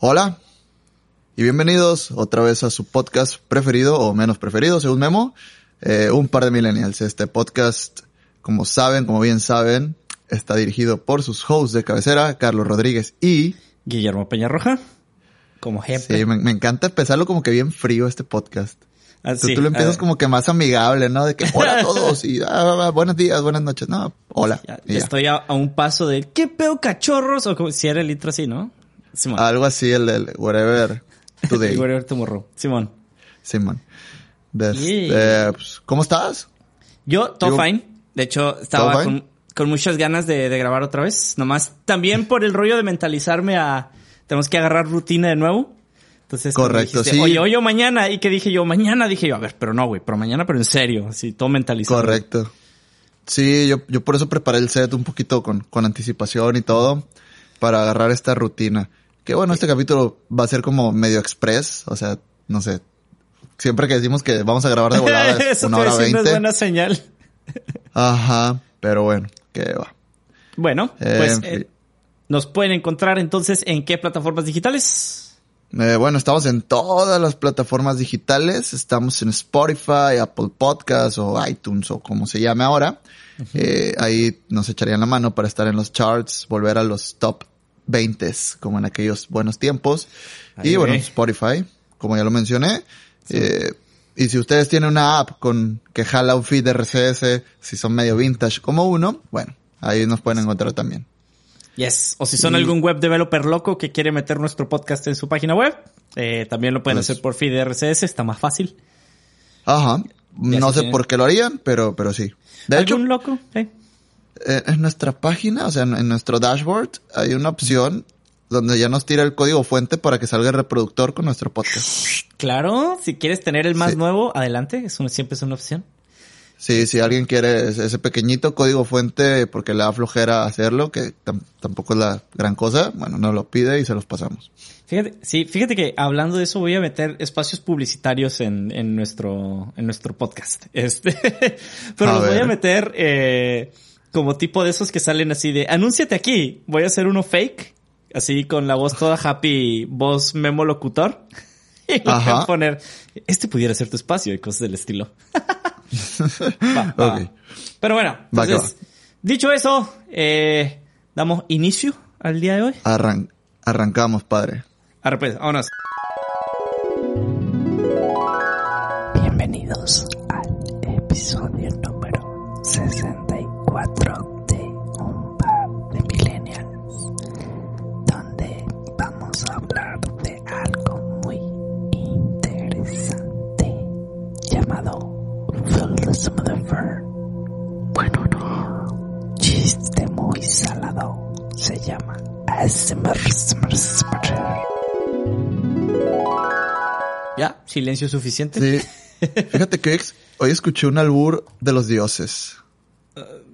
Hola y bienvenidos otra vez a su podcast preferido o menos preferido, según Memo, eh, Un par de millennials. Este podcast, como saben, como bien saben, está dirigido por sus hosts de cabecera, Carlos Rodríguez y... Guillermo Peñarroja, como jefe. Sí, me, me encanta empezarlo como que bien frío este podcast. Ah, Tú, tú lo empiezas ah, como que más amigable, ¿no? De que hola a todos y ah, ah, buenos días, buenas noches. No, hola. ya- y ya. estoy a, a un paso del ¿qué pedo cachorros? O como si era el intro así, ¿no? Simón. Algo así, el del whatever today. Whatever tomorrow. Simón. Simón. Yeah. eh, pues, ¿Cómo estás? Yo, todo Digo- fine. De hecho, estaba con, con muchas ganas de, de grabar otra vez. Nomás también por el rollo de mentalizarme a... Tenemos que agarrar rutina de nuevo. Entonces, Correcto, dijiste, sí. Oye, oye, mañana. ¿Y qué dije yo? Mañana dije yo, a ver, pero no, güey. Pero mañana, pero en serio. Así, todo mentalizado. Correcto. Sí, yo, yo por eso preparé el set un poquito con, con anticipación y todo para agarrar esta rutina. Que bueno, este capítulo va a ser como medio express, o sea, no sé. Siempre que decimos que vamos a grabar de volada es Eso una hora no es veinte. buena señal. Ajá, pero bueno, que va. Bueno, Eh, pues eh, nos pueden encontrar entonces en qué plataformas digitales. Eh, bueno, estamos en todas las plataformas digitales. Estamos en Spotify, Apple Podcasts o iTunes o como se llame ahora. Eh, ahí nos echarían la mano para estar en los charts, volver a los top 20 como en aquellos buenos tiempos. Ahí y bueno. Spotify, como ya lo mencioné. Eh, y si ustedes tienen una app con que jala un feed de RCS, si son medio vintage como uno, bueno, ahí nos pueden encontrar también. Yes. O si son Y- algún web developer loco que quiere meter nuestro podcast en su página web, eh, también lo pueden Pues- hacer por feed de RCS, está más fácil. Ajá. Ya No sé tiene. por qué lo harían, pero, pero sí. De hecho, ¿Algún loco? Sí. eh, en nuestra página, o sea, en, nuestro dashboard, hay una opción donde ya nos tira el código fuente para que salga el reproductor con nuestro podcast. Claro, si quieres tener el más Sí. nuevo, adelante, es siempre es una opción. Sí, si alguien quiere ese, pequeñito código fuente porque le da flojera hacerlo, que tam- tampoco es la gran cosa, bueno, nos lo pide y se los pasamos. Fíjate, sí, fíjate que hablando de eso voy a meter espacios publicitarios en, en nuestro, en nuestro podcast. Este, pero A los voy a meter, eh, como tipo de esos que salen así de, anúnciate aquí, voy a hacer uno fake, así con la voz toda happy, voz memo locutor. Y Ajá. poner, este pudiera ser tu espacio y cosas del estilo. Va, va. Ok. Pero bueno, Va dicho eso, eh, damos inicio al día de hoy. Arran- arrancamos, padre. Ahora pues, vámonos. Bienvenidos al episodio número 64 llamado the Sum of the Fur. Bueno, no, chiste muy salado, se llama ASMR. Ya, silencio suficiente. Sí. Fíjate que hoy escuché un albur de los dioses.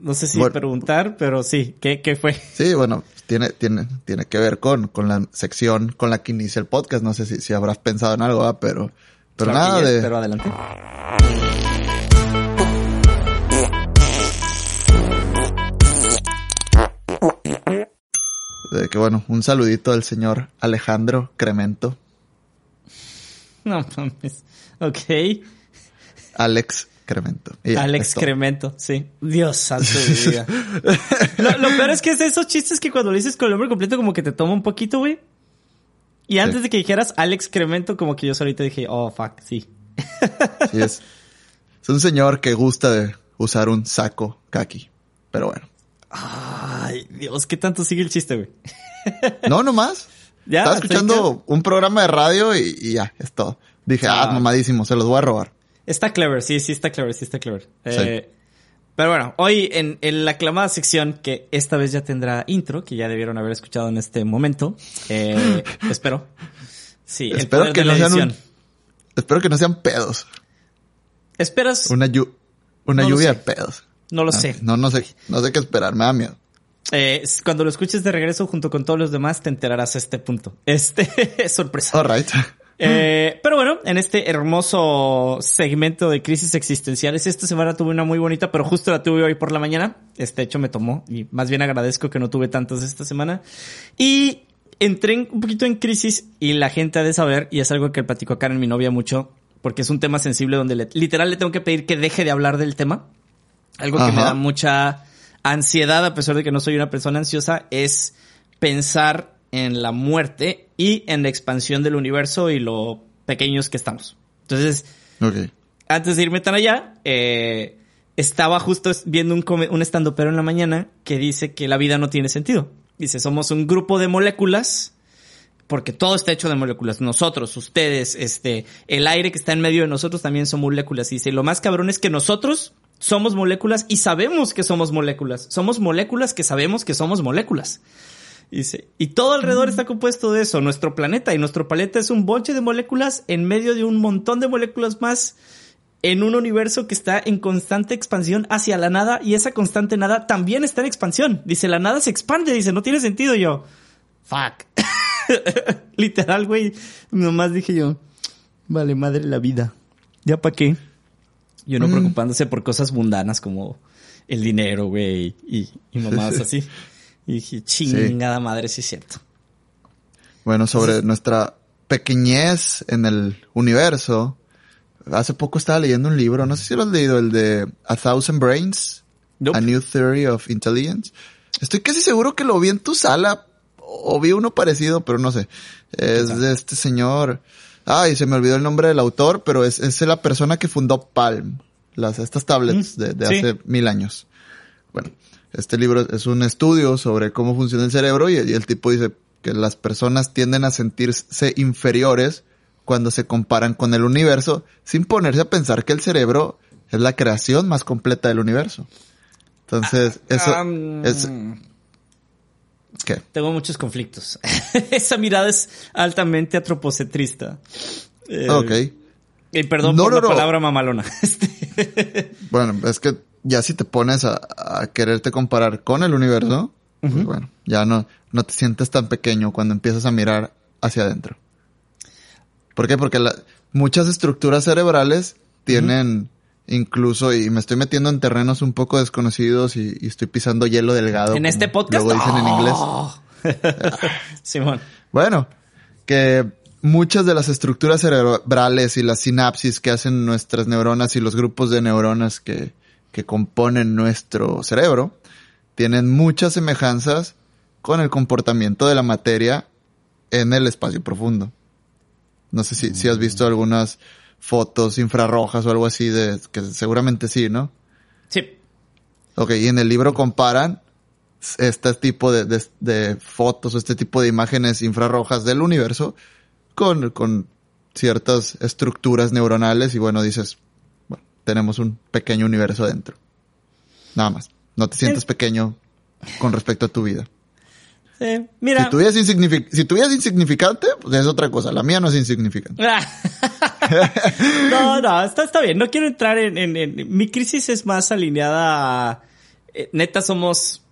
No sé si Bueno. preguntar, pero sí, ¿qué, qué fue? Sí, bueno, tiene, tiene, tiene que ver con, con la sección con la que inicia el podcast. No sé si, si habrás pensado en algo, ¿verdad? pero, pero nada de, Pero adelante. de que bueno, un saludito al señor Alejandro Cremento, No mames. Ok. Alex Cremento. Ya, Alex. Cremento, sí. Dios santo de vida. lo, lo peor es que es esos chistes que cuando lo dices con el nombre completo como que te toma un poquito, güey. Y antes Sí. de que dijeras Alex Cremento, como que yo solito dije, oh, fuck, sí. Sí, es, es un señor que gusta de usar un saco kaki. Pero bueno. Ay, Dios, ¿qué tanto sigue el chiste, güey? No, nomás. Ya, Estaba escuchando un programa de radio y, y ya, es todo. Dije, ah, Ah. mamadísimo, se los voy a robar. Está clever, sí, sí está clever, sí está clever. Eh, Pero bueno, hoy en, en la aclamada sección, que esta vez ya tendrá intro, que ya debieron haber escuchado en este momento, eh, espero. Sí, Espero que no sean un- Espero que no sean pedos. ¿Esperas? Una, llu- una No lluvia de pedos. No lo Ah, sé. No, no sé, no sé qué esperar, me da miedo. Eh, cuando lo escuches de regreso junto con todos los demás, te enterarás a este punto. Este es sorpresa. All right. Eh, pero bueno, en este hermoso segmento de crisis existenciales, esta semana tuve una muy bonita, pero justo la tuve hoy por la mañana. Este hecho me tomó y más bien agradezco que no tuve tantas esta semana. Y entré en- un poquito en crisis y la gente ha de saber, y es algo que platicó Karen, mi novia, mucho, porque es un tema sensible donde le- literal le tengo que pedir que deje de hablar del tema. Algo que me da mucha ansiedad, a pesar de que no soy una persona ansiosa, es pensar en la muerte y en la expansión del universo y lo pequeños que estamos. Entonces, antes de irme tan allá, eh, estaba justo viendo un, un estando pero en la mañana que dice que la vida no tiene sentido. Dice, somos un grupo de moléculas, porque todo está hecho de moléculas. Nosotros, ustedes, este, el aire que está en medio de nosotros también son moléculas. Y dice, lo más cabrón es que nosotros somos moléculas y sabemos que somos moléculas. Somos moléculas que sabemos que somos moléculas. Dice, y todo alrededor está compuesto de eso, nuestro planeta. Y nuestro planeta es un bonche de moléculas en medio de un montón de moléculas más en un universo que está en constante expansión hacia la nada y esa constante nada también está en expansión. Dice, la nada se expande, dice, no tiene sentido Y yo. Fuck. Literal, güey. Nomás dije yo, vale madre la vida. ¿Ya para qué? Y uno Mm. preocupándose por cosas mundanas como el dinero, güey, y, y mamadas así. Y dije, chingada madre, sí es cierto. Bueno, sobre nuestra pequeñez en el universo. Hace poco estaba leyendo un libro, no sé si lo has leído, el de A Thousand Brains, Nope. A New Theory of Intelligence. Estoy casi seguro que lo vi en tu sala, o vi uno parecido, pero no sé. Es de este señor. Ay, se me olvidó el nombre del autor, pero es, es la persona que fundó Palm, las, estas tablets Mm, de, de sí. hace mil años. Bueno, este libro es un estudio sobre cómo funciona el cerebro y, y el tipo dice que las personas tienden a sentirse inferiores cuando se comparan con el universo sin ponerse a pensar que el cerebro es la creación más completa del universo. Entonces, eso Am, es... ¿Qué? Tengo muchos conflictos. Esa mirada es altamente antropocentrista. Eh, Ok. Y perdón No, por no, la no. palabra mamalona. Este, Bueno, es que ya si te pones a, a quererte comparar con el universo, pues bueno, ya no, no te sientes tan pequeño cuando empiezas a mirar hacia adentro. ¿Por qué? Porque la- muchas estructuras cerebrales tienen incluso, y me estoy metiendo en terrenos un poco desconocidos y, y estoy pisando hielo delgado. en este podcast. Luego dicen en inglés. ¡Oh! Simón. Bueno, que muchas de las estructuras cerebrales y las sinapsis que hacen nuestras neuronas y los grupos de neuronas que, que componen nuestro cerebro tienen muchas semejanzas con el comportamiento de la materia en el espacio profundo. No sé si, si has visto algunas fotos infrarrojas o algo así de que seguramente sí, ¿no? Sí. Ok, y en el libro comparan este tipo de, de- de fotos o este tipo de imágenes infrarrojas del universo con, con ciertas estructuras neuronales y bueno, dices, tenemos un pequeño universo dentro. Nada más. No te sientes pequeño con respecto a tu vida. Sí. Mira. Si tu vida es, insignific- si tu vida es insignificante, pues es otra cosa. La mía no es insignificante. no, no, está, está bien. No quiero entrar en, en- en- Mi crisis es más alineada a... eh, neta, somos...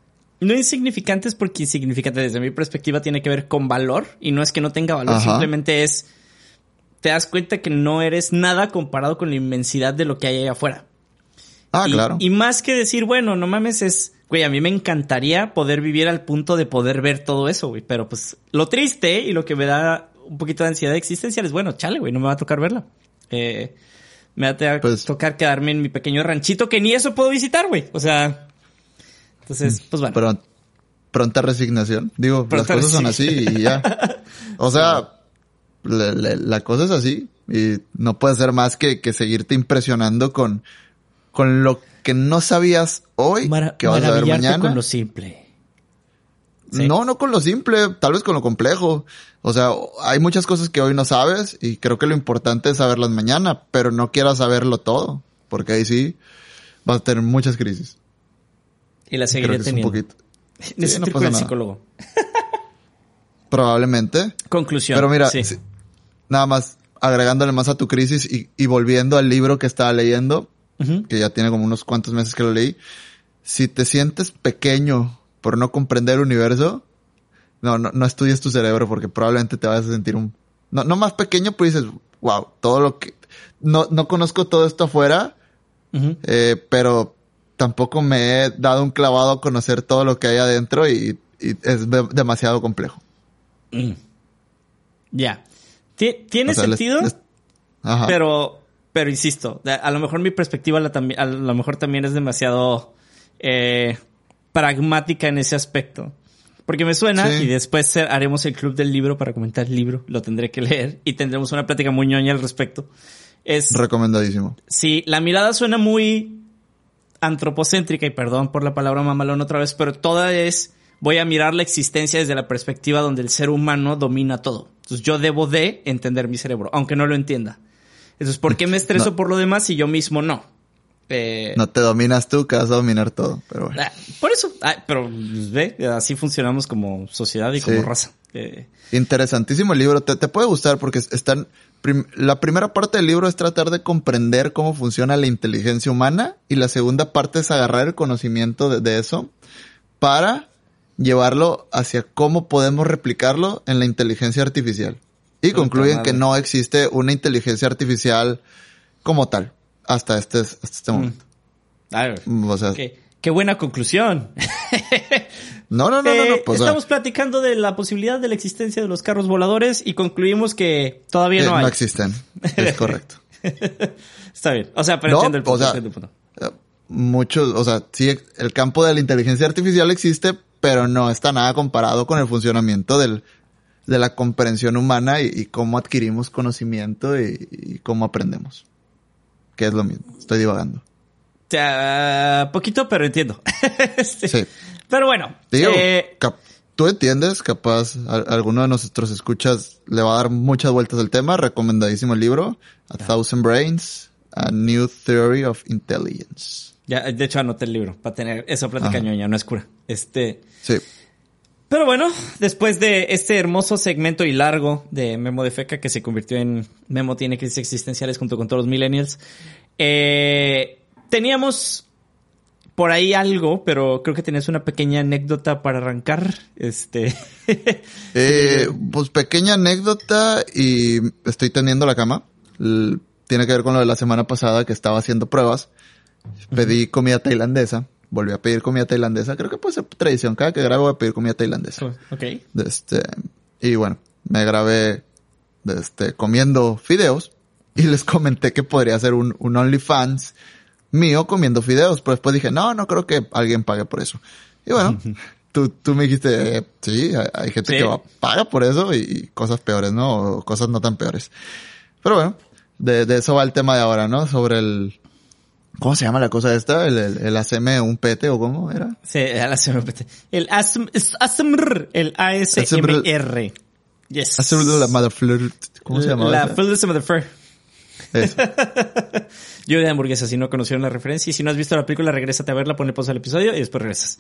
No insignificantes porque insignificante desde mi perspectiva tiene que ver con valor. Y no es que no tenga valor, Ajá. simplemente es... Te das cuenta que no eres nada comparado con la inmensidad de lo que hay allá afuera. Ah, y, claro. Y más que decir, bueno, no mames, es, güey, a mí me encantaría poder vivir al punto de poder ver todo eso, güey. Pero pues lo triste y lo que me da un poquito de ansiedad existencial es, bueno, chale, güey, no me va a tocar verla. Eh, me va a Pues- tocar quedarme en mi pequeño ranchito que ni eso puedo visitar, güey. O sea, entonces, pues bueno. Pero pronta resignación. Digo, Pronta las cosas son así y ya. O sea, la cosa es así y no puede ser más que, que seguirte impresionando con, con lo que no sabías hoy Mara- que vas a ver mañana. con lo simple. Sí. No, no con lo simple, tal vez con lo complejo. O sea, hay muchas cosas que hoy no sabes y creo que lo importante es saberlas mañana, pero no quieras saberlo todo, porque ahí sí vas a tener muchas crisis. Y la seguiré un teniendo. poquito. Necesito no ir con el psicólogo. Probablemente. Conclusión. Pero mira, sí. si- nada más agregándole más a tu crisis y, y volviendo al libro que estaba leyendo, que ya tiene como unos cuantos meses que lo leí, si te sientes pequeño por no comprender el universo, no, no, no estudies tu cerebro porque probablemente te vas a sentir un... No, no más pequeño, pues dices, wow, todo lo que... No, no conozco todo esto afuera, eh, pero tampoco me he dado un clavado a conocer todo lo que hay adentro y, y es de- demasiado complejo. Ya. Ti- Tiene O sea, les- sentido, les- Ajá. pero, pero insisto, a, lo mejor mi perspectiva la a lo mejor también es demasiado eh, pragmática en ese aspecto. Porque me suena Sí. y después haremos el club del libro para comentar el libro, lo tendré que leer y tendremos una plática muy ñoña al respecto. Es Recomendadísimo. Sí, la mirada suena muy antropocéntrica y perdón por la palabra mamalón otra vez, pero toda es voy a mirar la existencia desde la perspectiva donde el ser humano domina todo. Entonces yo debo de entender mi cerebro, aunque no lo entienda. Entonces, ¿por qué me estreso No. por lo demás si yo mismo no? Eh, No te dominas tú, que vas a dominar todo. Pero bueno. ah, por eso, ah, pero pues, ve, así funcionamos como sociedad y como raza. Eh, Interesantísimo el libro. Te, te puede gustar porque están. prim- la primera parte del libro es tratar de comprender cómo funciona la inteligencia humana y la segunda parte es agarrar el conocimiento de, de eso para llevarlo hacia cómo podemos replicarlo en la inteligencia artificial. Y concluyen que no existe una inteligencia artificial como tal hasta este, hasta este momento. a ver, O sea, qué, qué buena conclusión. no, no, no, no, no, Eh, pues, estamos platicando de la posibilidad de la existencia de los carros voladores y concluimos que todavía eh, no hay. existen. Es correcto. Está bien. O sea, pero No, entiendo el punto. o sea, entiendo el punto. Eh, Muchos, o sea, sí, el campo de la inteligencia artificial existe, pero no está nada comparado con el funcionamiento del, de la comprensión humana y, y cómo adquirimos conocimiento y, y cómo aprendemos. Que es lo mismo. Estoy divagando. O sea, poquito, pero entiendo. Este, Sí. Pero bueno. Digo, eh, tú entiendes, capaz a- alguno de nuestros escuchas le va a dar muchas vueltas al tema. Recomendadísimo el libro, A Thousand Brains, A New Theory of Intelligence. Ya, de hecho, anoté el libro para tener esa plática Ajá. ñoña, no es cura. Este. Sí. Pero bueno, después de este hermoso segmento y largo de Memo de Feca que se convirtió en Memo tiene crisis existenciales junto con todos los millennials, eh, teníamos por ahí algo, pero creo que tenías una pequeña anécdota para arrancar. Este. Eh, pues pequeña anécdota y estoy teniendo la cama. Tiene que ver con lo de la semana pasada que estaba haciendo pruebas. Pedí comida tailandesa. Volví a pedir comida tailandesa. Creo que puede ser tradición. Cada que grabo voy a pedir comida tailandesa. ok. Este, y bueno, me grabé este, comiendo fideos y les comenté que podría ser un, un OnlyFans mío comiendo fideos. Pero después dije, no, no creo que alguien pague por eso. Y bueno, tú, tú me dijiste, eh, sí, hay, hay gente Sí. que va, paga por eso y, y cosas peores, ¿no? O cosas no tan peores. Pero bueno, de, de eso va el tema de ahora, ¿no? Sobre el... ¿Cómo se llama la cosa esta? ¿El, el, el ACM, un pete o cómo era? Sí, el ASMR. El ASMR. El ASMR. Yes. ACM la motherflirt. ¿Cómo se llama? La Phyllis of the Fur. Eso. Yo de hamburguesa, si no conocieron la referencia. Y si no has visto la película, regrésate a verla, ponle pausa al episodio y después regresas.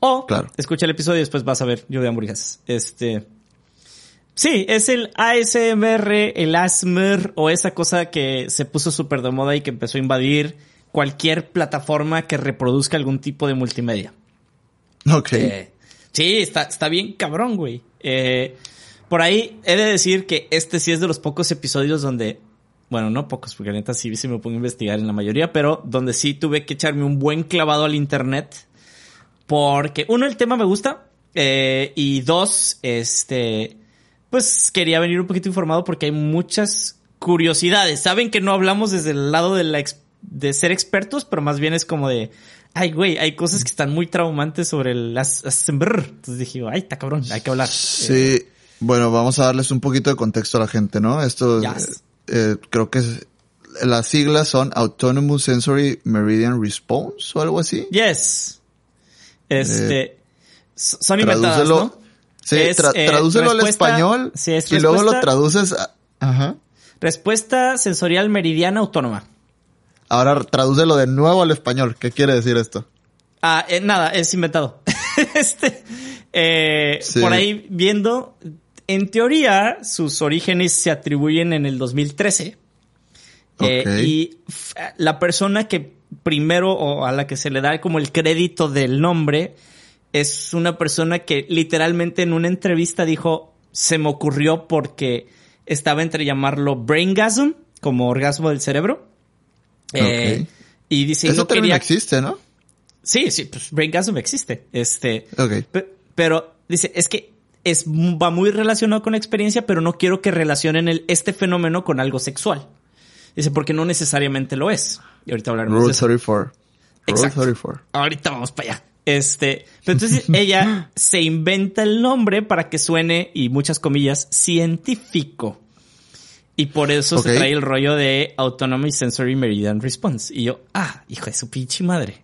O Claro. escucha el episodio y después vas a ver yo de hamburguesas. Este. Sí, es el ASMR, el ASMR o esa cosa que se puso súper de moda y que empezó a invadir cualquier plataforma que reproduzca algún tipo de multimedia. Ok. Eh, sí, está, está bien cabrón, güey. Eh, por ahí he de decir que este sí es de los pocos episodios donde, bueno, no pocos, porque neta sí, sí me pongo a investigar en la mayoría, pero donde sí tuve que echarme un buen clavado al internet. Porque, uno, el tema me gusta. eh, y dos, este, pues quería venir un poquito informado porque hay muchas curiosidades. Saben que no hablamos desde el lado de la ex- de ser expertos, pero más bien es como de, ay, güey, hay cosas que están muy traumantes sobre el as-. Entonces dije, ay, está cabrón, hay que hablar. Eh, Sí, bueno, vamos a darles un poquito de contexto a la gente, ¿no? Esto, Yes. eh, eh, creo que es- las siglas son Autonomous Sensory Meridian Response o algo así. yes. Este, s- son inventadas, sí, Es, tra- eh, tradúcelo al español sí, es y luego lo traduces a, ajá, Respuesta sensorial meridiana autónoma. Ahora tradúcelo de nuevo al español. ¿Qué quiere decir esto? Ah, eh, nada, es inventado. este, eh, Sí. por ahí viendo, en teoría, sus orígenes se atribuyen en el 2013. Eh, Ok. y la persona que primero o a la que se le da como el crédito del nombre es una persona que literalmente en una entrevista dijo, se me ocurrió porque estaba entre llamarlo braingasm, como orgasmo del cerebro. Eh, y dice, Ese no quería... existe, ¿no? Sí, sí, pues braingasm existe. Este, pero dice, es que es, va muy relacionado con la experiencia, pero no quiero que relacionen el, este fenómeno con algo sexual. Dice, porque no necesariamente lo es. Y ahorita hablaremos de Rule eso. 34. Rule Exacto. 34. Ahorita vamos para allá. Este, pero entonces ella se inventa el nombre para que suene, y muchas comillas, científico. Y por eso se trae el rollo de Autonomy Sensory Meridian Response. Y yo, ah, hijo de su pinche madre.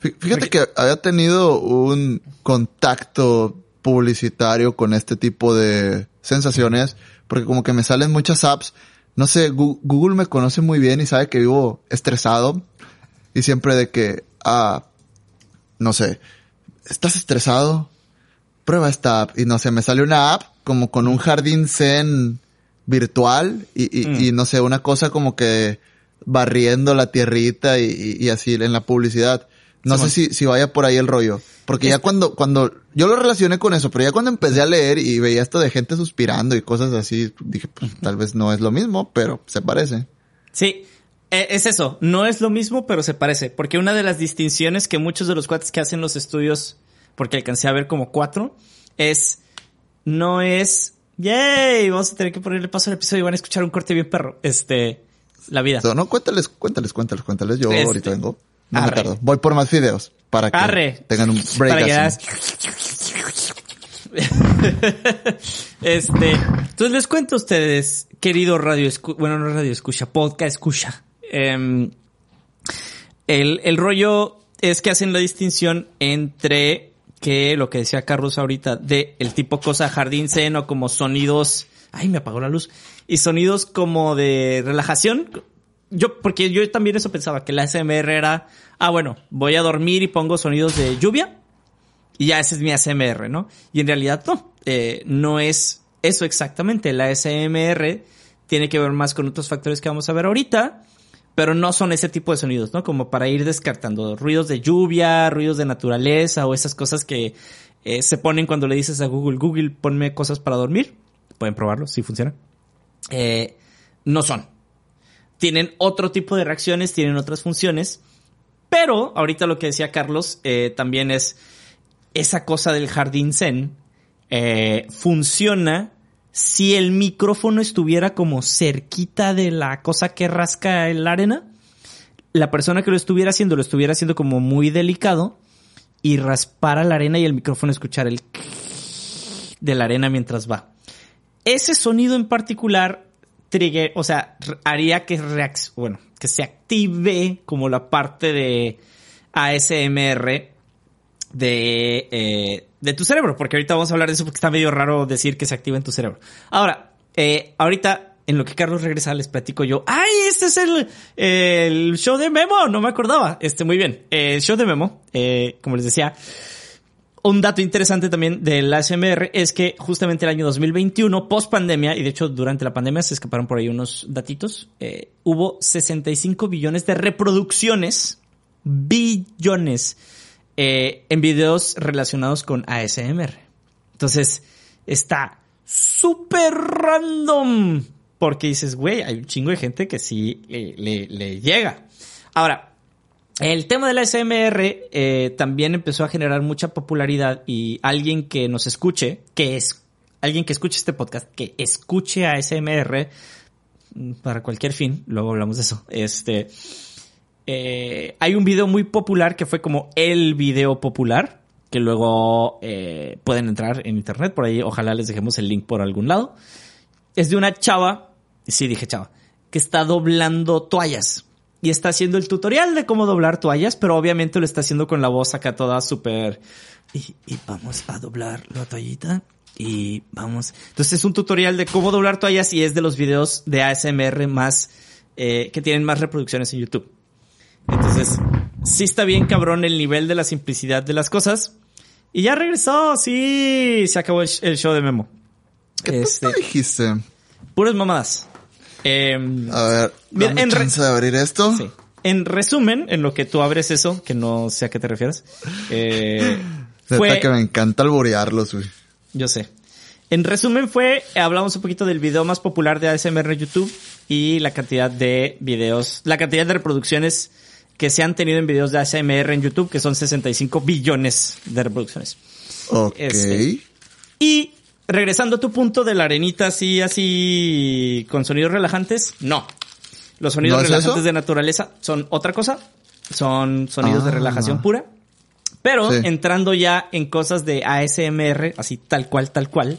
Fí- Fíjate que había tenido un contacto publicitario con este tipo de sensaciones, porque como que me salen muchas apps. No sé, Google me conoce muy bien y sabe que vivo estresado. Y siempre de que, ah, no sé, ¿estás estresado? Prueba esta app. Y no sé, me sale una app como con un jardín zen virtual y, y, Mm. y no sé, una cosa como que barriendo la tierrita y, y- así en la publicidad. No sé si, si vaya por ahí el rollo. Porque ya cuando, cuando, yo lo relacioné con eso, pero ya cuando empecé a leer y veía esto de gente suspirando y cosas así, dije, pues tal vez no es lo mismo, pero se parece. Sí, e- es eso. No es lo mismo, pero se parece. Porque una de las distinciones que muchos de los cuates que hacen los estudios, porque alcancé a ver como cuatro, es, no es, yay, vamos a tener que ponerle paso al episodio y van a escuchar un corte bien perro. Este, la vida. So, no, cuéntales, cuéntales, cuéntales, cuéntales. Yo Este, ahorita vengo. No me tardo. Voy por más videos para que Arre. tengan un break. Para así. este, entonces les cuento a ustedes, querido radio escu bueno, no radio escucha, podcast escucha. Em, el, el rollo es que hacen la distinción entre que lo que decía Carlos ahorita de el tipo cosa jardín seno como sonidos, ay, me apagó la luz, y sonidos como de relajación. Yo, porque yo también eso pensaba, que la ASMR era, ah, bueno, voy a dormir y pongo sonidos de lluvia y ya ese es mi ASMR, ¿no? Y en realidad no, eh, no es eso exactamente. La ASMR tiene que ver más con otros factores que vamos a ver ahorita, pero no son ese tipo de sonidos, ¿no? Como para ir descartando ruidos de lluvia, ruidos de naturaleza o esas cosas que eh, se ponen cuando le dices a Google, Google, ponme cosas para dormir. Pueden probarlo, si funciona. Eh, no son. Tienen otro tipo de reacciones, tienen otras funciones, pero ahorita lo que decía Carlos eh, también es esa cosa del jardín zen funciona si el micrófono estuviera como cerquita de la cosa que rasca la arena. La persona que lo estuviera haciendo lo estuviera haciendo como muy delicado y raspara la arena y el micrófono escuchar el de la arena mientras va. Ese sonido en particular trigger, o sea, haría que bueno, que se active como la parte de ASMR de, eh, de tu cerebro, porque ahorita vamos a hablar de eso porque está medio raro decir que se activa en tu cerebro. Ahora, eh, ahorita, en lo que Carlos regresa, les platico yo, ¡ay, este es el, el show de Memo! No me acordaba. Este, muy bien. Eh, el show de Memo, eh, como les decía, un dato interesante también del ASMR es que justamente el año 2021, post pandemia, y de hecho durante la pandemia se escaparon por ahí unos datitos, eh, hubo 65 billones de reproducciones, billones, eh, en videos relacionados con ASMR. Entonces, está súper random. Porque dices, güey, hay un chingo de gente que sí le, le- le llega. Ahora, el tema de la SMR eh, también empezó a generar mucha popularidad y alguien que nos escuche, que es alguien que escuche este podcast, que escuche a SMR mm, para cualquier fin, luego hablamos de eso. Este, eh, hay un video muy popular que fue como el video popular, que luego eh, pueden entrar en internet, por ahí ojalá les dejemos el link por algún lado. Es de una chava, sí dije chava, que está doblando toallas. Y está haciendo el tutorial de cómo doblar toallas, pero obviamente lo está haciendo con la voz acá toda súper... Y, y vamos a doblar la toallita. Y vamos... Entonces es un tutorial de cómo doblar toallas y es de los videos de ASMR más eh, que tienen más reproducciones en YouTube. Entonces, sí está bien cabrón el nivel de la simplicidad de las cosas. Y ya regresó, sí, se acabó el, el show de Memo. ¿Qué Este, dijiste? puras mamadas. Em, A ver, dame en chance de abrir esto. Sí. En resumen, en lo que tú abres eso, que no sé a qué te refieres, eh, fue, que me encanta alborearlos, güey. yo sé. En resumen fue, hablamos un poquito del video más popular de ASMR en YouTube y la cantidad de videos, la cantidad de reproducciones que se han tenido en videos de ASMR en YouTube, que son 65 billones de reproducciones. Ok. Este. Y regresando a tu punto de la arenita así, así, con sonidos relajantes, no. Los sonidos ¿No es relajantes eso? de naturaleza son otra cosa. Son sonidos de Ah. relajación pura. Pero Sí. entrando ya en cosas de ASMR, así tal cual, tal cual,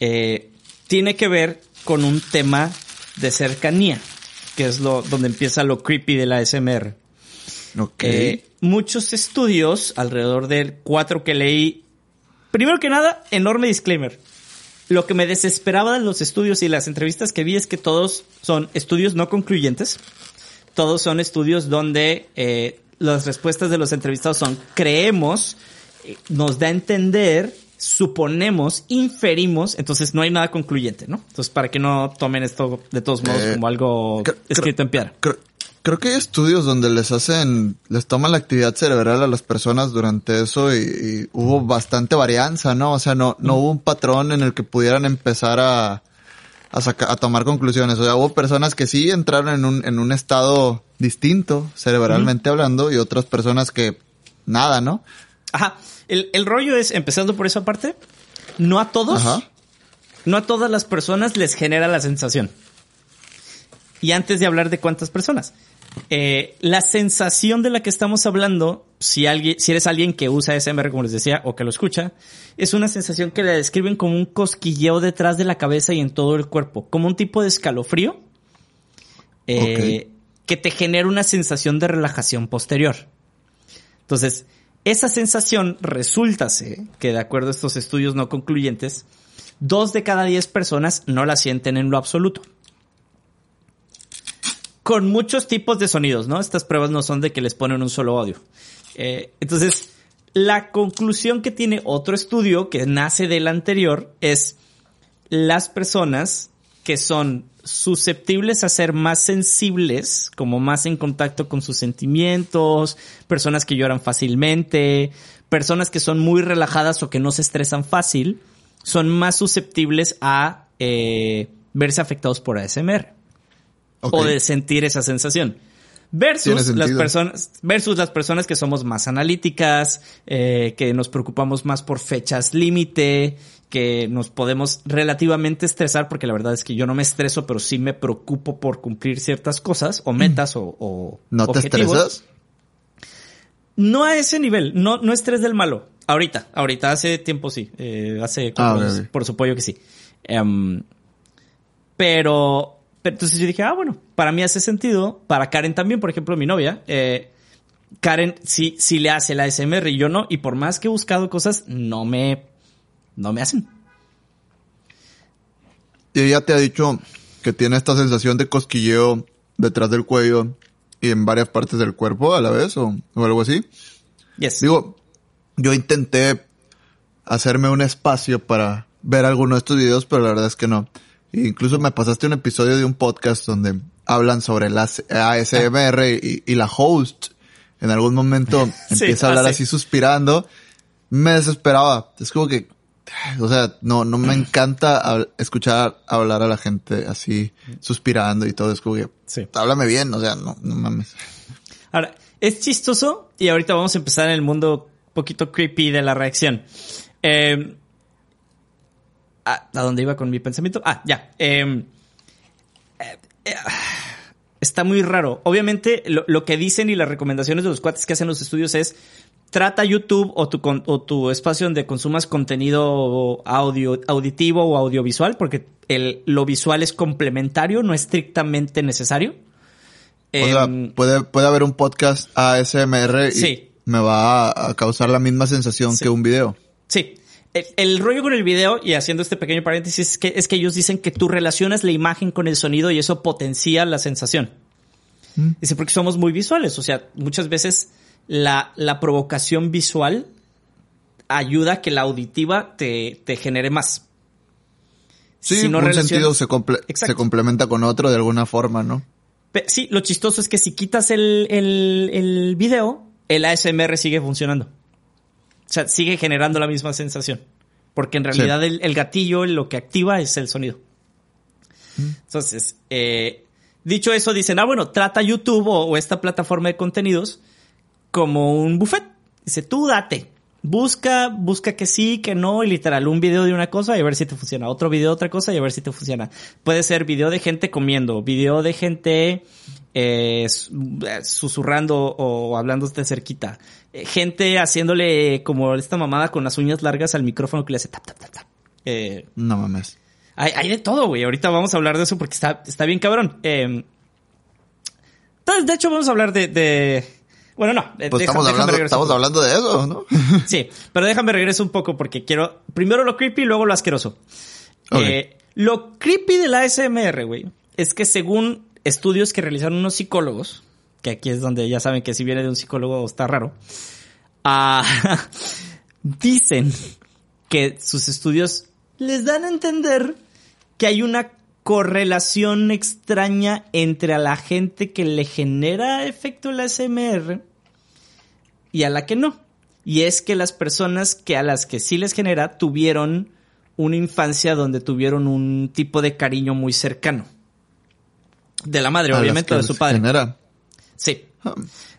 eh, tiene que ver con un tema de cercanía, que es lo donde empieza lo creepy de la ASMR. Ok. Eh, muchos estudios, alrededor de cuatro que leí. Primero que nada, enorme disclaimer. Lo que me desesperaba de los estudios y las entrevistas que vi es que todos son estudios no concluyentes. Todos son estudios donde eh, las respuestas de los entrevistados son creemos, eh, nos da a entender, suponemos, inferimos, entonces no hay nada concluyente, ¿no? Entonces para que no tomen esto de todos modos Eh, como algo escrito en piedra. Creo, creo que hay estudios donde les hacen, les toman la actividad cerebral a las personas durante eso y, y hubo bastante varianza, ¿no? O sea, no, no hubo un patrón en el que pudieran empezar a, a, saca- a tomar conclusiones. O sea, hubo personas que sí entraron en un, en un estado distinto, cerebralmente hablando, y otras personas que nada, ¿no? Ajá. El, el rollo es, empezando por esa parte, no a todos, Ajá. no a todas las personas les genera la sensación. Y antes de hablar de cuántas personas, eh, la sensación de la que estamos hablando, si alguien, si eres alguien que usa SMR, como les decía, o que lo escucha, es una sensación que la describen como un cosquilleo detrás de la cabeza y en todo el cuerpo, como un tipo de escalofrío, eh, que te genera una sensación de relajación posterior. Entonces, esa sensación resulta que, de acuerdo a estos estudios no concluyentes, dos de cada diez personas no la sienten en lo absoluto. Con muchos tipos de sonidos, ¿no? Estas pruebas no son de que les ponen un solo audio. Eh, entonces, la conclusión que tiene otro estudio que nace del anterior es las personas que son susceptibles a ser más sensibles, como más en contacto con sus sentimientos, personas que lloran fácilmente, personas que son muy relajadas o que no se estresan fácil, son más susceptibles a eh, verse afectados por ASMR O de sentir esa sensación. Versus las personas, versus las personas que somos más analíticas, eh, que nos preocupamos más por fechas límite, que nos podemos relativamente estresar, porque la verdad es que yo no me estreso, pero sí me preocupo por cumplir ciertas cosas, o metas, o, o ¿No te objetivos. estresas? No a ese nivel, no, no estrés del malo. Ahorita, ahorita, hace tiempo sí. Eh, hace Ah, ok. por su pollo que sí. Em, pero, pero entonces yo dije, ah, bueno, para mí hace sentido. Para Karen también, por ejemplo, mi novia. eh, Karen sí, sí le hace la ASMR y yo no. Y por más que he buscado cosas, no me, no me hacen. Y ella te ha dicho que tiene esta sensación de cosquilleo detrás del cuello y en varias partes del cuerpo a la vez o, o algo así. Yes. Digo, yo intenté hacerme un espacio para ver alguno de estos videos, pero la verdad es que no. Incluso me pasaste un episodio de un podcast donde hablan sobre el AS- ASMR y, y la host en algún momento Sí, empieza a hablar ah, sí. así suspirando. Me desesperaba. Es como que, o sea, no, no me encanta escuchar hablar a la gente así suspirando y todo. Es como que, Sí. háblame bien, o sea, no, no mames. Ahora, es chistoso y ahorita vamos a empezar en el mundo un poquito creepy de la reacción. Eh, ¿A dónde iba con mi pensamiento? Ah, ya. Eh, eh, eh, está muy raro. Obviamente, lo, lo que dicen y las recomendaciones de los cuates que hacen los estudios es trata YouTube o tu, con- o tu espacio donde consumas contenido audio, auditivo o audiovisual, porque el, lo visual es complementario, no estrictamente necesario. O sea, Em, puede, puede haber un podcast ASMR y Sí. me va a, a causar la misma sensación Sí. que un video. Sí. El, el rollo con el video, y haciendo este pequeño paréntesis, es que, es que ellos dicen que tú relacionas la imagen con el sonido y eso potencia la sensación. Dice, porque somos muy visuales. O sea, muchas veces la, la provocación visual ayuda a que la auditiva te, te genere más. Sí, Si no un relaciona- sentido se, comple- Exacto. se complementa con otro de alguna forma, ¿no? Pe- Sí, lo chistoso es que si quitas el, el, el video, el ASMR sigue funcionando. O sea, sigue generando la misma sensación. Porque en realidad el, el gatillo lo que activa es el sonido. Entonces, eh, dicho eso, dicen, ah, bueno, trata YouTube o, o esta plataforma de contenidos como un buffet. Dice, tú date. Busca, busca que sí, que no, y literal, un video de una cosa y a ver si te funciona. Otro video de otra cosa y a ver si te funciona. Puede ser video de gente comiendo, video de gente eh, su- susurrando o hablando de cerquita. Eh, gente haciéndole como esta mamada con las uñas largas al micrófono que le hace tap, tap, tap, tap. Eh, No mames. hay, hay de todo, güey. Ahorita vamos a hablar de eso porque está, está bien cabrón. Eh, entonces, de hecho, vamos a hablar de... de- bueno, no. eh, Pues deja- estamos, hablando, estamos hablando de eso, ¿no? Sí, pero déjame regreso un poco porque quiero... Primero lo creepy y luego lo asqueroso. Eh, lo creepy de la ASMR, güey, es que según estudios que realizaron unos psicólogos, que aquí es donde ya saben que si viene de un psicólogo está raro, ah, dicen que sus estudios les dan a entender que hay una correlación extraña entre a la gente que le genera efecto el ASMR y a la que no. Y es que las personas que a las que sí les genera tuvieron una infancia donde tuvieron un tipo de cariño muy cercano. De la madre, A obviamente, de su padre. genera. Sí.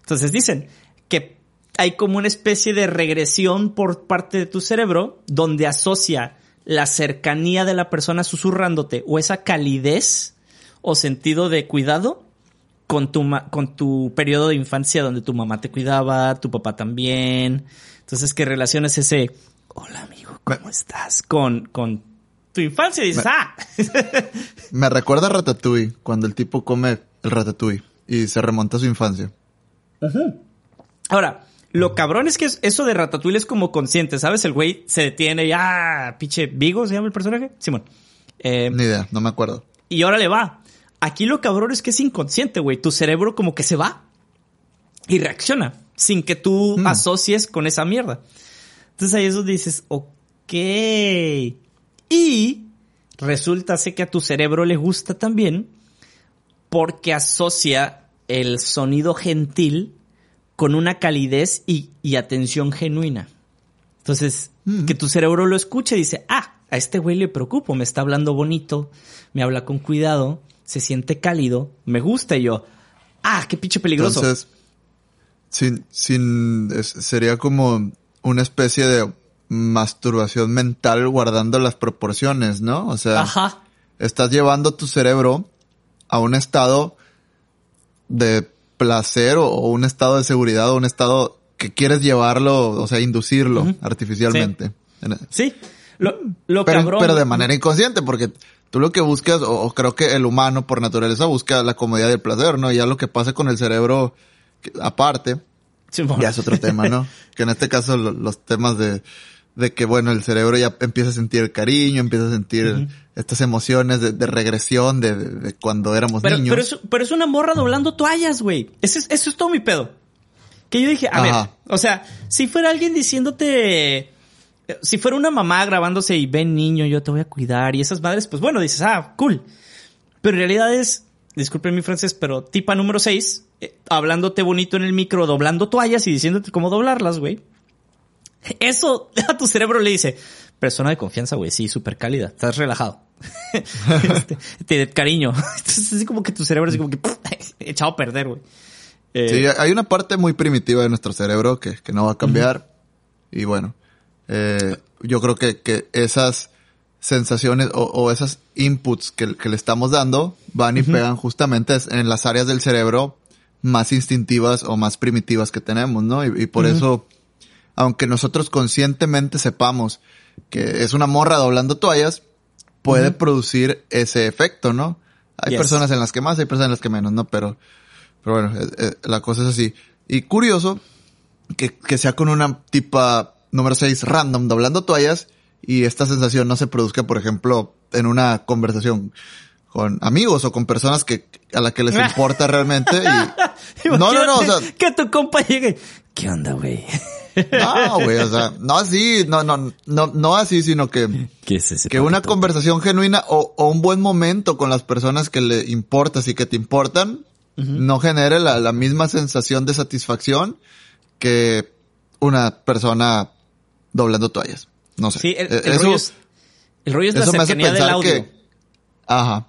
Entonces dicen que hay como una especie de regresión por parte de tu cerebro donde asocia la cercanía de la persona susurrándote o esa calidez o sentido de cuidado con tu, ma- con tu periodo de infancia donde tu mamá te cuidaba, tu papá también. Entonces que relaciones ese, hola amigo, ¿cómo estás? Con, con tu infancia y dices, Me- ah, Me recuerda a Ratatouille, cuando el tipo come el Ratatouille y se remonta a su infancia. Ahora, lo cabrón es que es- eso de Ratatouille es como consciente, ¿sabes? El güey se detiene y ah, pinche Vigo se llama el personaje. Simón. Eh, Ni idea, no me acuerdo. y ahora le va. Aquí lo cabrón es que es inconsciente, güey. Tu cerebro como que se va y reacciona sin que tú Mm. asocies con esa mierda. Entonces ahí eso dices, ok. Y resulta ser que a tu cerebro le gusta también porque asocia el sonido gentil con una calidez y, y atención genuina. Entonces, Mm. que tu cerebro lo escuche y dice, ah, a este güey le preocupo, me está hablando bonito, me habla con cuidado, se siente cálido, me gusta y yo, ah, qué pinche peligroso. Entonces, sin, sin, es- sería como una especie de masturbación mental guardando las proporciones, ¿no? O sea, Ajá. estás llevando tu cerebro a un estado de placer o, o un estado de seguridad o un estado que quieres llevarlo, o sea, inducirlo artificialmente. En- Sí, lo, lo pero, cabrón. pero de manera inconsciente, porque tú lo que buscas, o, o creo que el humano por naturaleza busca la comodidad y el placer, ¿no? Ya lo que pasa con el cerebro aparte, ya es otro tema, ¿no? que en este caso lo- los temas de, de que, bueno, el cerebro ya empieza a sentir cariño, empieza a sentir estas emociones de, de regresión de, de- de cuando éramos Pero, niños. pero, es, pero es una morra doblando toallas, güey. Ese es, eso es todo mi pedo. Que yo dije, a Ajá. ver, o sea, si fuera alguien diciéndote, eh, si fuera una mamá grabándose y ven niño, yo te voy a cuidar y esas madres, pues bueno, dices, ah, cool. Pero en realidad es, disculpen mi francés, pero tipa número 6, hablándote bonito en el micro, doblando toallas y diciéndote cómo doblarlas, güey. Eso a tu cerebro le dice, persona de confianza, güey, sí, súper cálida, estás relajado. Este, te cariño. Entonces, así como que tu cerebro así como que echado a perder, güey. Eh, Sí, hay una parte muy primitiva de nuestro cerebro que, que no va a cambiar. Y bueno, eh, yo creo que, que esas sensaciones o, o esas inputs que, que le estamos dando van y pegan justamente es- en las áreas del cerebro más instintivas o más primitivas que tenemos, ¿no? Y, y por eso, aunque nosotros conscientemente sepamos que es una morra doblando toallas, puede producir ese efecto, ¿no? Hay Yes. personas en las que más, hay personas en las que menos, ¿no? Pero, pero bueno, eh, eh, la cosa es así. Y curioso que, que sea con una tipa número 6 random doblando toallas y esta sensación no se produzca, por ejemplo, en una conversación con amigos o con personas que a la que les importa realmente y no no no o sea, que tu compa llegue qué onda güey no güey o sea no así no no no no así sino que ¿Qué es ese que una conversación genuina o, o un buen momento con las personas que le importas y que te importan no genere la, la misma sensación de satisfacción que una persona doblando toallas. No sé. Sí el, Eh, el eso rollo es, el rollo es la cercanía del pensar audio. Que ajá.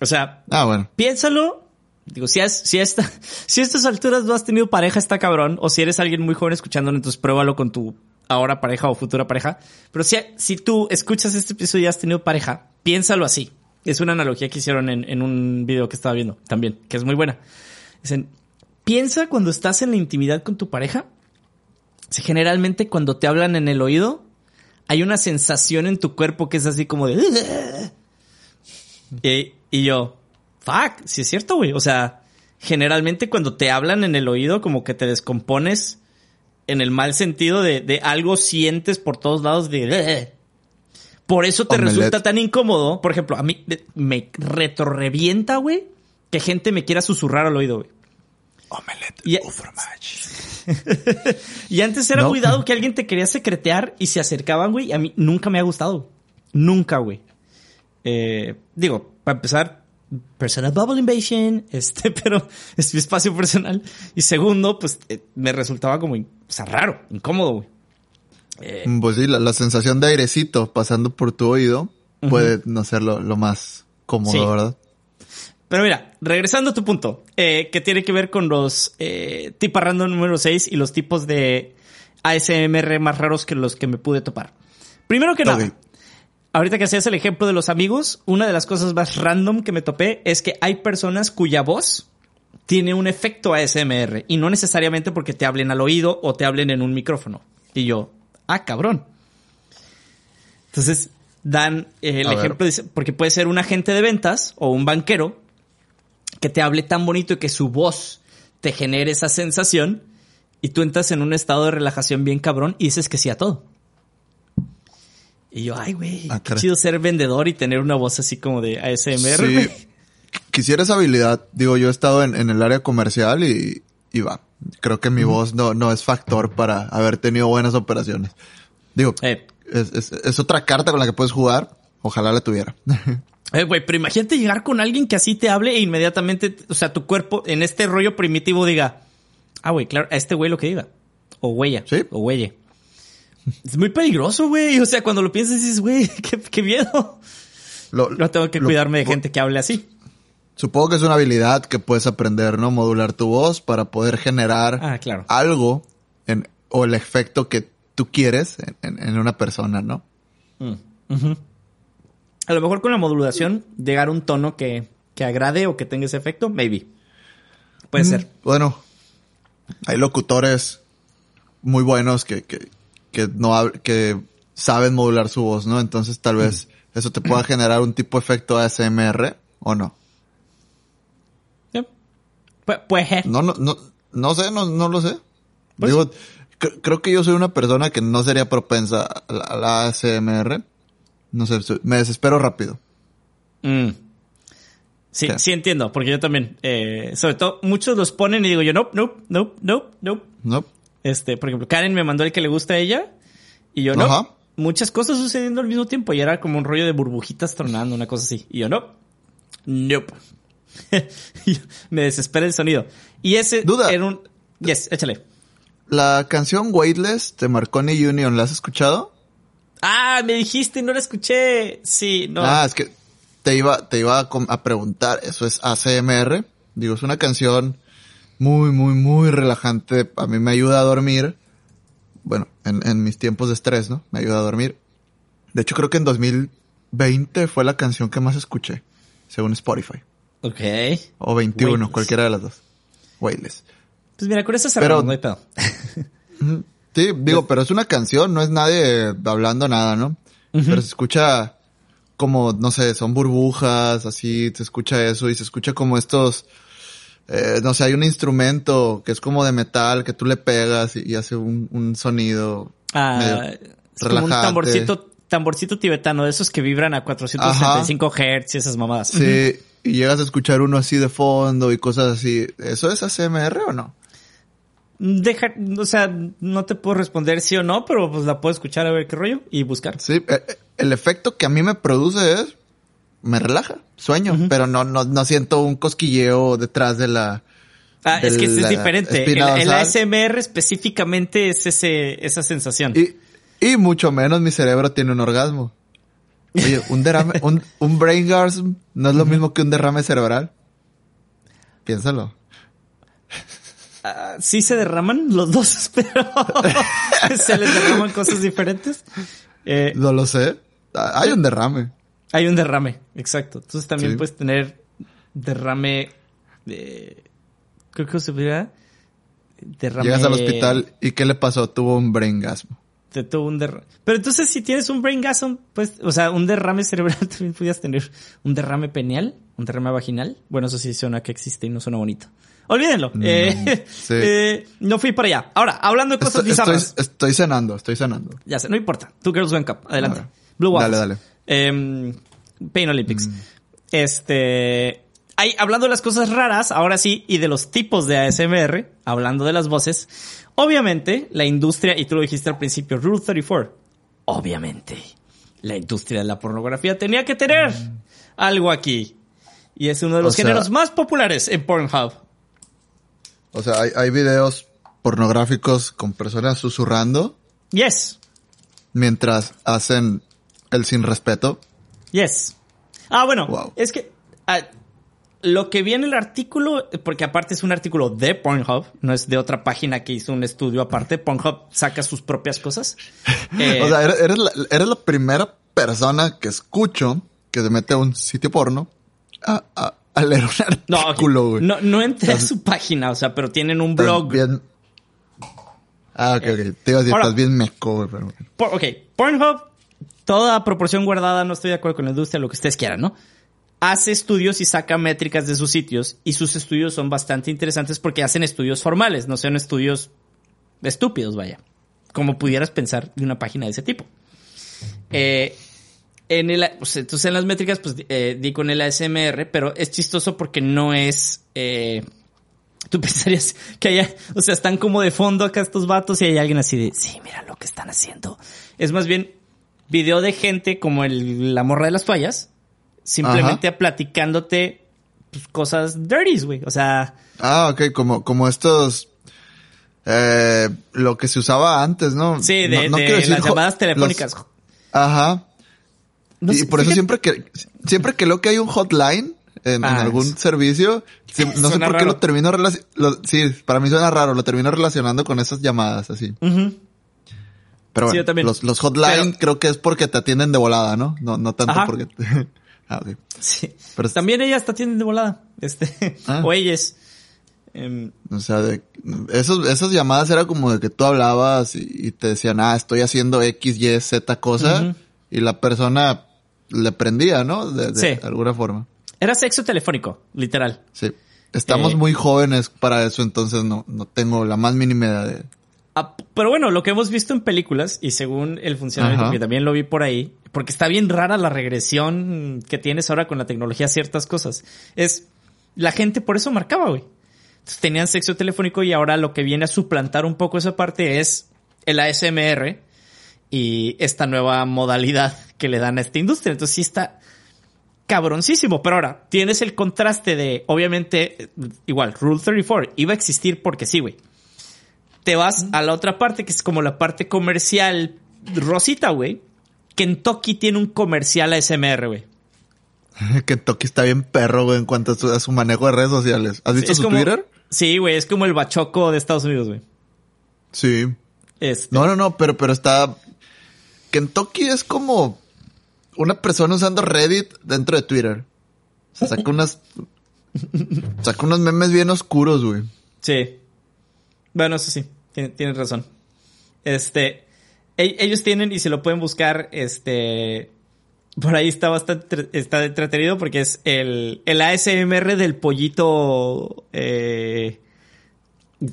O sea ah bueno. piénsalo. Digo, si, has, si, esta, si a estas alturas no has tenido pareja, está cabrón. O si eres alguien muy joven escuchándolo, entonces pruébalo con tu ahora pareja o futura pareja. Pero si, si tú escuchas este episodio y has tenido pareja, piénsalo así. Es una analogía que hicieron en, en un video que estaba viendo también, que es muy buena. Dicen, piensa cuando estás en la intimidad con tu pareja. Si generalmente cuando te hablan en el oído, hay una sensación en tu cuerpo que es así como de... Y, y yo, fuck, sí es cierto, güey. O sea, generalmente cuando te hablan en el oído, como que te descompones en el mal sentido de, de algo sientes por todos lados de... Por eso te Omelette. resulta tan incómodo. Por ejemplo, a mí me retrorevienta, güey, que gente me quiera susurrar al oído, güey. omelette Y- fromage Y antes era No. muy dado que alguien te quería secretear y se acercaban, güey. y A mí nunca me ha gustado. Nunca, güey. Eh, digo, para empezar, personal bubble invasion, este, pero es mi espacio personal. Y segundo, pues eh, me resultaba como, o sea, raro, incómodo, güey. Eh, Pues sí, la, la sensación de airecito pasando por tu oído puede no ser lo, lo más cómodo, Sí. ¿verdad? Pero mira, regresando a tu punto, eh, que tiene que ver con los eh, tipa random número 6 y los tipos de ASMR más raros que los que me pude topar. Primero que nada. Ahorita que hacías el ejemplo de los amigos, una de las cosas más random que me topé es que hay personas cuya voz tiene un efecto ASMR y no necesariamente porque te hablen al oído o te hablen en un micrófono. Y yo, ah, cabrón. Entonces dan eh, el A ejemplo, porque puede ser un agente de ventas o un banquero que te hable tan bonito y que su voz te genere esa sensación y tú entras en un estado de relajación bien cabrón y dices que sí a todo. Y yo, ay, güey, Ah, qué chido ser vendedor y tener una voz así como de ASMR, Sí. Quisiera esa habilidad. Digo, yo he estado en, en el área comercial y, y va. Creo que mi voz no, no es factor para haber tenido buenas operaciones. Digo, Eh. es, es- es otra carta con la que puedes jugar. Ojalá la tuviera. Eh, güey, pero imagínate llegar con alguien que así te hable e inmediatamente, o sea, tu cuerpo en este rollo primitivo diga, ah, güey, claro, a este güey lo que diga. O huella. Sí. O huelle. Es muy peligroso, güey. O sea, cuando lo piensas dices, güey, qué, qué miedo. Lo- No tengo que lo- cuidarme de gente que hable así. Supongo que es una habilidad que puedes aprender, ¿no? Modular tu voz para poder generar Ah, claro. algo en, o el efecto que tú quieres en, en- en una persona, ¿no? A lo mejor con la modulación llegar a un tono que, que agrade o que tenga ese efecto, maybe. Puede ser. Bueno, hay locutores muy buenos que, que, que no que saben modular su voz, ¿no? Entonces tal vez eso te pueda generar un tipo de efecto ASMR o no. Sí. Pu- Puede ser. No, no, no, no sé, no, no lo sé. Pues- Digo, cre- creo que yo soy una persona que no sería propensa a la, a la ASMR. No sé, me desespero rápido. Mm. Sí, ¿Qué? sí entiendo, porque yo también, eh, sobre todo, muchos los ponen y digo yo, nope, nope, nope, nope, nope. ¿No? Este, por ejemplo, Karen me mandó el que le gusta a ella y yo no. Ajá. Muchas cosas sucediendo al mismo tiempo y era como un rollo de burbujitas tronando, una cosa así. Y yo no. Nope. Y me desespera el sonido. Y ese Duda. era un... Yes, échale. La canción Weightless de Marconi Union, ¿la has escuchado? Ah, me dijiste, no la escuché. Sí, no. Ah, es que te iba, te iba a, a preguntar, ¿eso es ACMR? Digo, es una canción muy, muy, muy relajante. A mí me ayuda a dormir. Bueno, en, en mis tiempos de estrés, ¿no? Me ayuda a dormir. De hecho, creo que en 2020 fue la canción que más escuché, según Spotify. Ok. O 21, Weightless. cualquiera de las dos. Weightless. Pues mira, con eso cerramos, Pero- no hay pedo. Sí, digo, pero es una canción, no es nadie hablando nada, ¿no? Pero se escucha como, no sé, son burbujas, así, se escucha eso y se escucha como estos, eh, no sé, hay un instrumento que es como de metal que tú le pegas y, y hace un, un sonido Ah, medio es como un tamborcito tamborcito tibetano, de esos que vibran a 435 Hz y esas mamadas. Sí, y llegas a escuchar uno así de fondo y cosas así. ¿Eso es ASMR o no? Deja, o sea, no te puedo responder sí o no, pero pues la puedo escuchar a ver qué rollo y buscar. Sí, eh, eh, el efecto que a mí me produce es, me relaja, sueño, pero no, no, no siento un cosquilleo detrás de la... Ah, es que es diferente. El, el. ASMR específicamente es ese, esa sensación. Y, y mucho menos mi cerebro tiene un orgasmo. Oye, un derrame, un, un brain gasm no es lo mismo que un derrame cerebral. Piénsalo. Ah, sí se derraman los dos, pero se les derraman cosas diferentes. Eh, No lo sé. Ah, Hay un derrame. Hay un derrame, exacto. Entonces también Sí. puedes tener derrame de... Creo que se llama derrame... Llegas al hospital y ¿qué le pasó? Tuvo un brain gasm. Te tuvo un derrame. Pero entonces si tienes un brain gasm, pues, o sea, un derrame cerebral, también podías tener un derrame peneal, un derrame vaginal. Bueno, eso sí suena que existe y no suena bonito. Olvídenlo. Eh, sí. eh, no fui para allá. Ahora, hablando de cosas Estoy, estoy, bizarras. estoy cenando, estoy cenando. Ya sé, no importa. Two Girls One Cup. Adelante. Blue Waffles. Dale, dale. Em, Pain Olympics. Este. Hay, hablando de las cosas raras, ahora sí, y de los tipos de ASMR, hablando de las voces, obviamente la industria, y tú lo dijiste al principio, Rule 34, obviamente la industria de la pornografía tenía que tener algo aquí. Y es uno de los O sea- géneros más populares en Pornhub. O sea, hay, hay videos pornográficos con personas susurrando Yes. mientras hacen el sin respeto. Yes. Ah, bueno, Wow. es que ah, lo que vi en el artículo, porque aparte es un artículo de Pornhub, no es de otra página que hizo un estudio aparte. Pornhub saca sus propias cosas. Eh, O sea, eres, eres la, eres la primera persona que escucho que se mete a un sitio porno a, a- a leer un artículo, güey. no, no entré a su página, o sea, pero tienen un blog. Bien- Ah, ok, ok. Te iba a decir, Ahora- estás bien meco, güey. pero- Por- ok, Pornhub, toda proporción guardada, no estoy de acuerdo con la industria, lo que ustedes quieran, ¿no? Hace estudios y saca métricas de sus sitios y sus estudios son bastante interesantes porque hacen estudios formales, no son estudios estúpidos, vaya. Como pudieras pensar de una página de ese tipo. Eh, en el, pues, entonces en las métricas, pues eh, di con el ASMR, pero es chistoso porque no es. eh, tú pensarías que haya, o sea, están como de fondo acá estos vatos y hay alguien así de, sí, mira lo que están haciendo. Es más bien video de gente como el, la morra de las toallas, simplemente platicándote pues, cosas dirties, güey. O sea, Ah, ok, como, como estos, eh, lo que se usaba antes, ¿no? sí, de, No- no de quiero decir las llamadas telefónicas. los- ajá. No y sé, por eso fíjate- siempre que, siempre que leo que hay un hotline en, en Ah, algún servicio, sí, no sé por qué lo termino relacionando, sí, para mí suena raro, lo termino relacionando con esas llamadas así. Ujú. Pero Sí, bueno, yo también. los, los hotline Pero- creo que es porque te atienden de volada, ¿no? No, no tanto Ajá. porque... ah, ok. Sí. Pero- También ella está tienen de volada. Este, Ah. o ellas. Em, O sea, de, esos, esas llamadas era como de que tú hablabas y, y te decían, ah, estoy haciendo X, Y, Z cosa, y la persona le prendía, ¿no? De, de Sí. alguna forma. era sexo telefónico, literal. Sí. Estamos Eh. muy jóvenes para eso, entonces no, no tengo la más mínima idea de... Ah, pero bueno, lo que hemos visto en películas y según el funcionamiento, Ajá. que también lo vi por ahí, porque está bien rara la regresión que tienes ahora con la tecnología a ciertas cosas, es la gente por eso marcaba, güey. Entonces, tenían sexo telefónico y ahora lo que viene a suplantar un poco esa parte es el ASMR y esta nueva modalidad que le dan a esta industria. Entonces sí está cabroncísimo. Pero ahora, tienes el contraste de, obviamente, igual, Rule 34 iba a existir porque sí, güey te vas a la otra parte, que es como la parte comercial rosita, güey. Kentucky tiene un comercial ASMR, güey. Kentucky está bien perro, güey, en cuanto a su, manejo de redes sociales. ¿Has visto su como- Twitter? Sí, güey, es como el bachoco de Estados Unidos, güey. Sí. Este, No, no, no, pero, pero está... Kentucky es como una persona usando Reddit dentro de Twitter. O sea, saca unas... saca unos memes bien oscuros, güey. Sí. Bueno, eso sí, tien- tienes razón. Este, e- ellos tienen, y se lo pueden buscar, este, por ahí está bastante, está entretenido porque es el, el ASMR del pollito, eh,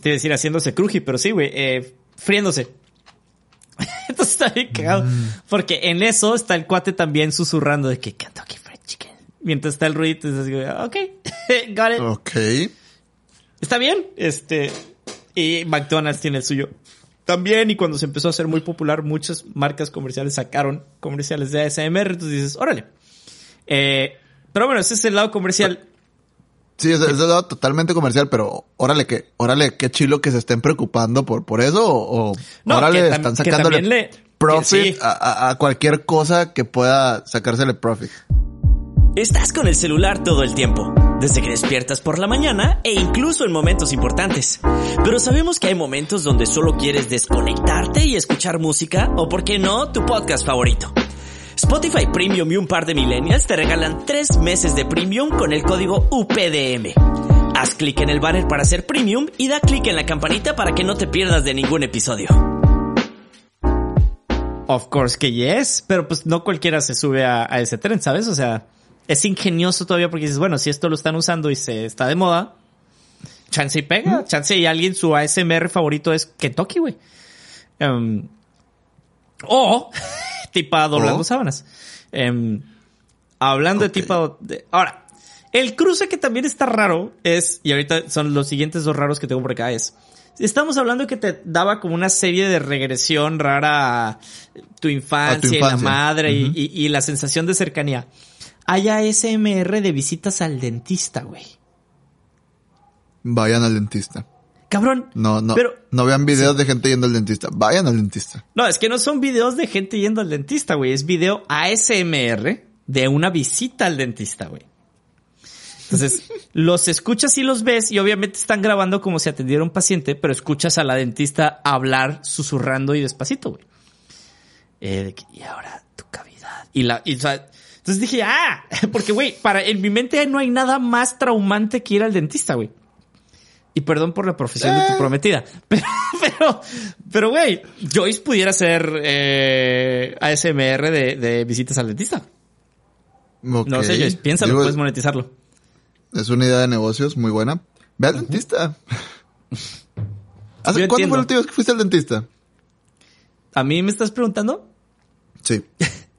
te decir haciéndose cruji, pero sí, güey, eh, friéndose. Entonces está bien cagado. Porque en eso está el cuate también susurrando de que Kentucky Fried Chicken. Mientras está el ruido, entonces digo, ok, got it. Ok. Está bien, este, y McDonald's tiene el suyo. También, y cuando se empezó a hacer muy popular, muchas marcas comerciales sacaron comerciales de ASMR, entonces dices, órale. Eh, pero bueno, ese es el lado comercial. Sí, es, es de lado totalmente comercial, pero órale que, órale, qué chilo que se estén preocupando por, por eso, o, o No, órale, que están sacándole le- profit que sí. a, a- a cualquier cosa que pueda sacársele profit. Estás con el celular todo el tiempo, desde que despiertas por la mañana e incluso en momentos importantes. Pero sabemos que hay momentos donde solo quieres desconectarte y escuchar música o, por qué no, tu podcast favorito. Spotify Premium y un par de millennials te regalan tres meses de premium con el código UPDM. Haz clic en el banner para hacer premium y da clic en la campanita para que no te pierdas de ningún episodio. Of course que yes, pero pues no cualquiera se sube a, a ese tren, ¿sabes? O sea, es ingenioso todavía porque dices, bueno, si esto lo están usando y se está de moda, chance y pega, chance y alguien su ASMR favorito es Kentucky, güey. Em, o tipa doblando sábanas. Em, hablando de tipa... de- ahora, el cruce que también está raro es, y ahorita son los siguientes dos raros que tengo por acá, es... Estamos hablando que te daba como una serie de regresión rara a tu infancia, y la madre y- Ujú. y, y la sensación de cercanía. Hay ASMR de visitas al dentista, güey. Vayan al dentista. Cabrón. No, no, Pero, no vean videos de gente yendo al dentista. Vayan al dentista. no, es que no son videos de gente yendo al dentista, güey. Es video ASMR de una visita al dentista, güey. Entonces, los escuchas y los ves y obviamente están grabando como si atendiera un paciente, pero escuchas a la dentista hablar susurrando y despacito, güey. Eh, de que, y ahora tu cavidad. Y la, y, o sea, entonces dije, ah, porque güey, para, en mi mente no hay nada más traumante que ir al dentista, güey. Y perdón por la profesión de tu prometida. Pero, pero, pero, güey, Joyce pudiera ser eh, ASMR de, de visitas al dentista. No sé, Joyce, piénsalo, Digo, puedes monetizarlo. Es una idea de negocios muy buena. Ve al dentista. ¿Hace cuándo fue la última vez que fuiste al dentista? ¿A mí me estás preguntando? Sí.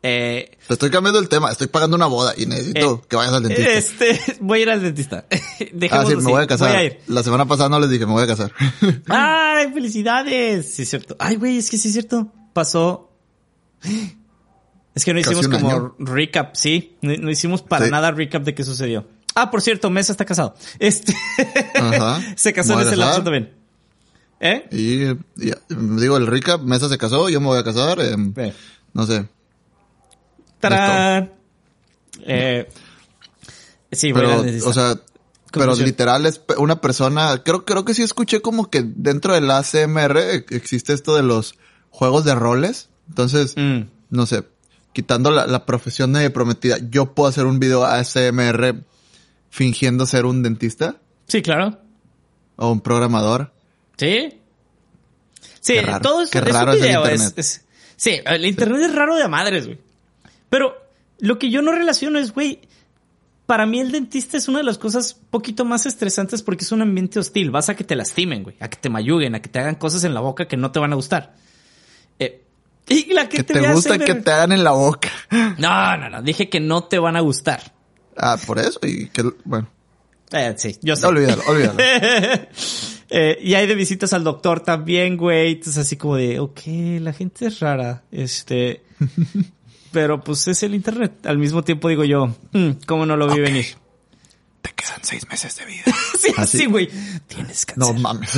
Eh, Te estoy cambiando el tema. Estoy pagando una boda y necesito Eh, que vayas al dentista. este, voy a ir al dentista. ah, sí, me voy a casar. Voy a ir. La semana pasada no les dije, me voy a casar. ¡Ay, felicidades! Sí, es cierto. Ay, güey, es que sí es cierto. Pasó. Es que no hicimos como año. recap, sí. No, no hicimos para Sí. nada recap de qué sucedió. Ah, por cierto, Mesa está casado. Este. Ajá. Se casó en ese lapso también. ¿Eh? Y, y, digo, el recap, Mesa se casó, yo me voy a casar. em, Eh. no sé. ¡Tarán! Eh, sí, Pero, o sea, pero literal es una persona, creo, creo que sí escuché como que dentro del ACMR existe esto de los juegos de roles. Entonces, Mm. no sé, quitando la, la profesión de prometida, yo puedo hacer un video ASMR fingiendo ser un dentista Sí, claro. o un programador. Sí. Sí, Qué raro, todo es, qué es raro un video. Es, sí, el internet es raro de madres, güey. Pero lo que yo no relaciono es, güey, para mí el dentista es una de las cosas poquito más estresantes porque es un ambiente hostil. Vas a que te lastimen, güey, a que te mayuguen, a que te hagan cosas en la boca que no te van a gustar. Eh, y la que, Que te, te gusta hacer- que te hagan en la boca. No, no, no, dije que no te van a gustar. Ah, por eso. Y que, bueno, Eh, sí, yo sé. olvídalo, olvídalo. Eh, y hay de visitas al doctor también, güey. Entonces así como de, ok, la gente es rara. Este. Pero pues es el internet. Al mismo tiempo digo yo, "Mm, ¿cómo no lo vi venir? Te quedan seis meses de vida. sí, Así. sí, güey. Tienes No cáncer. mames.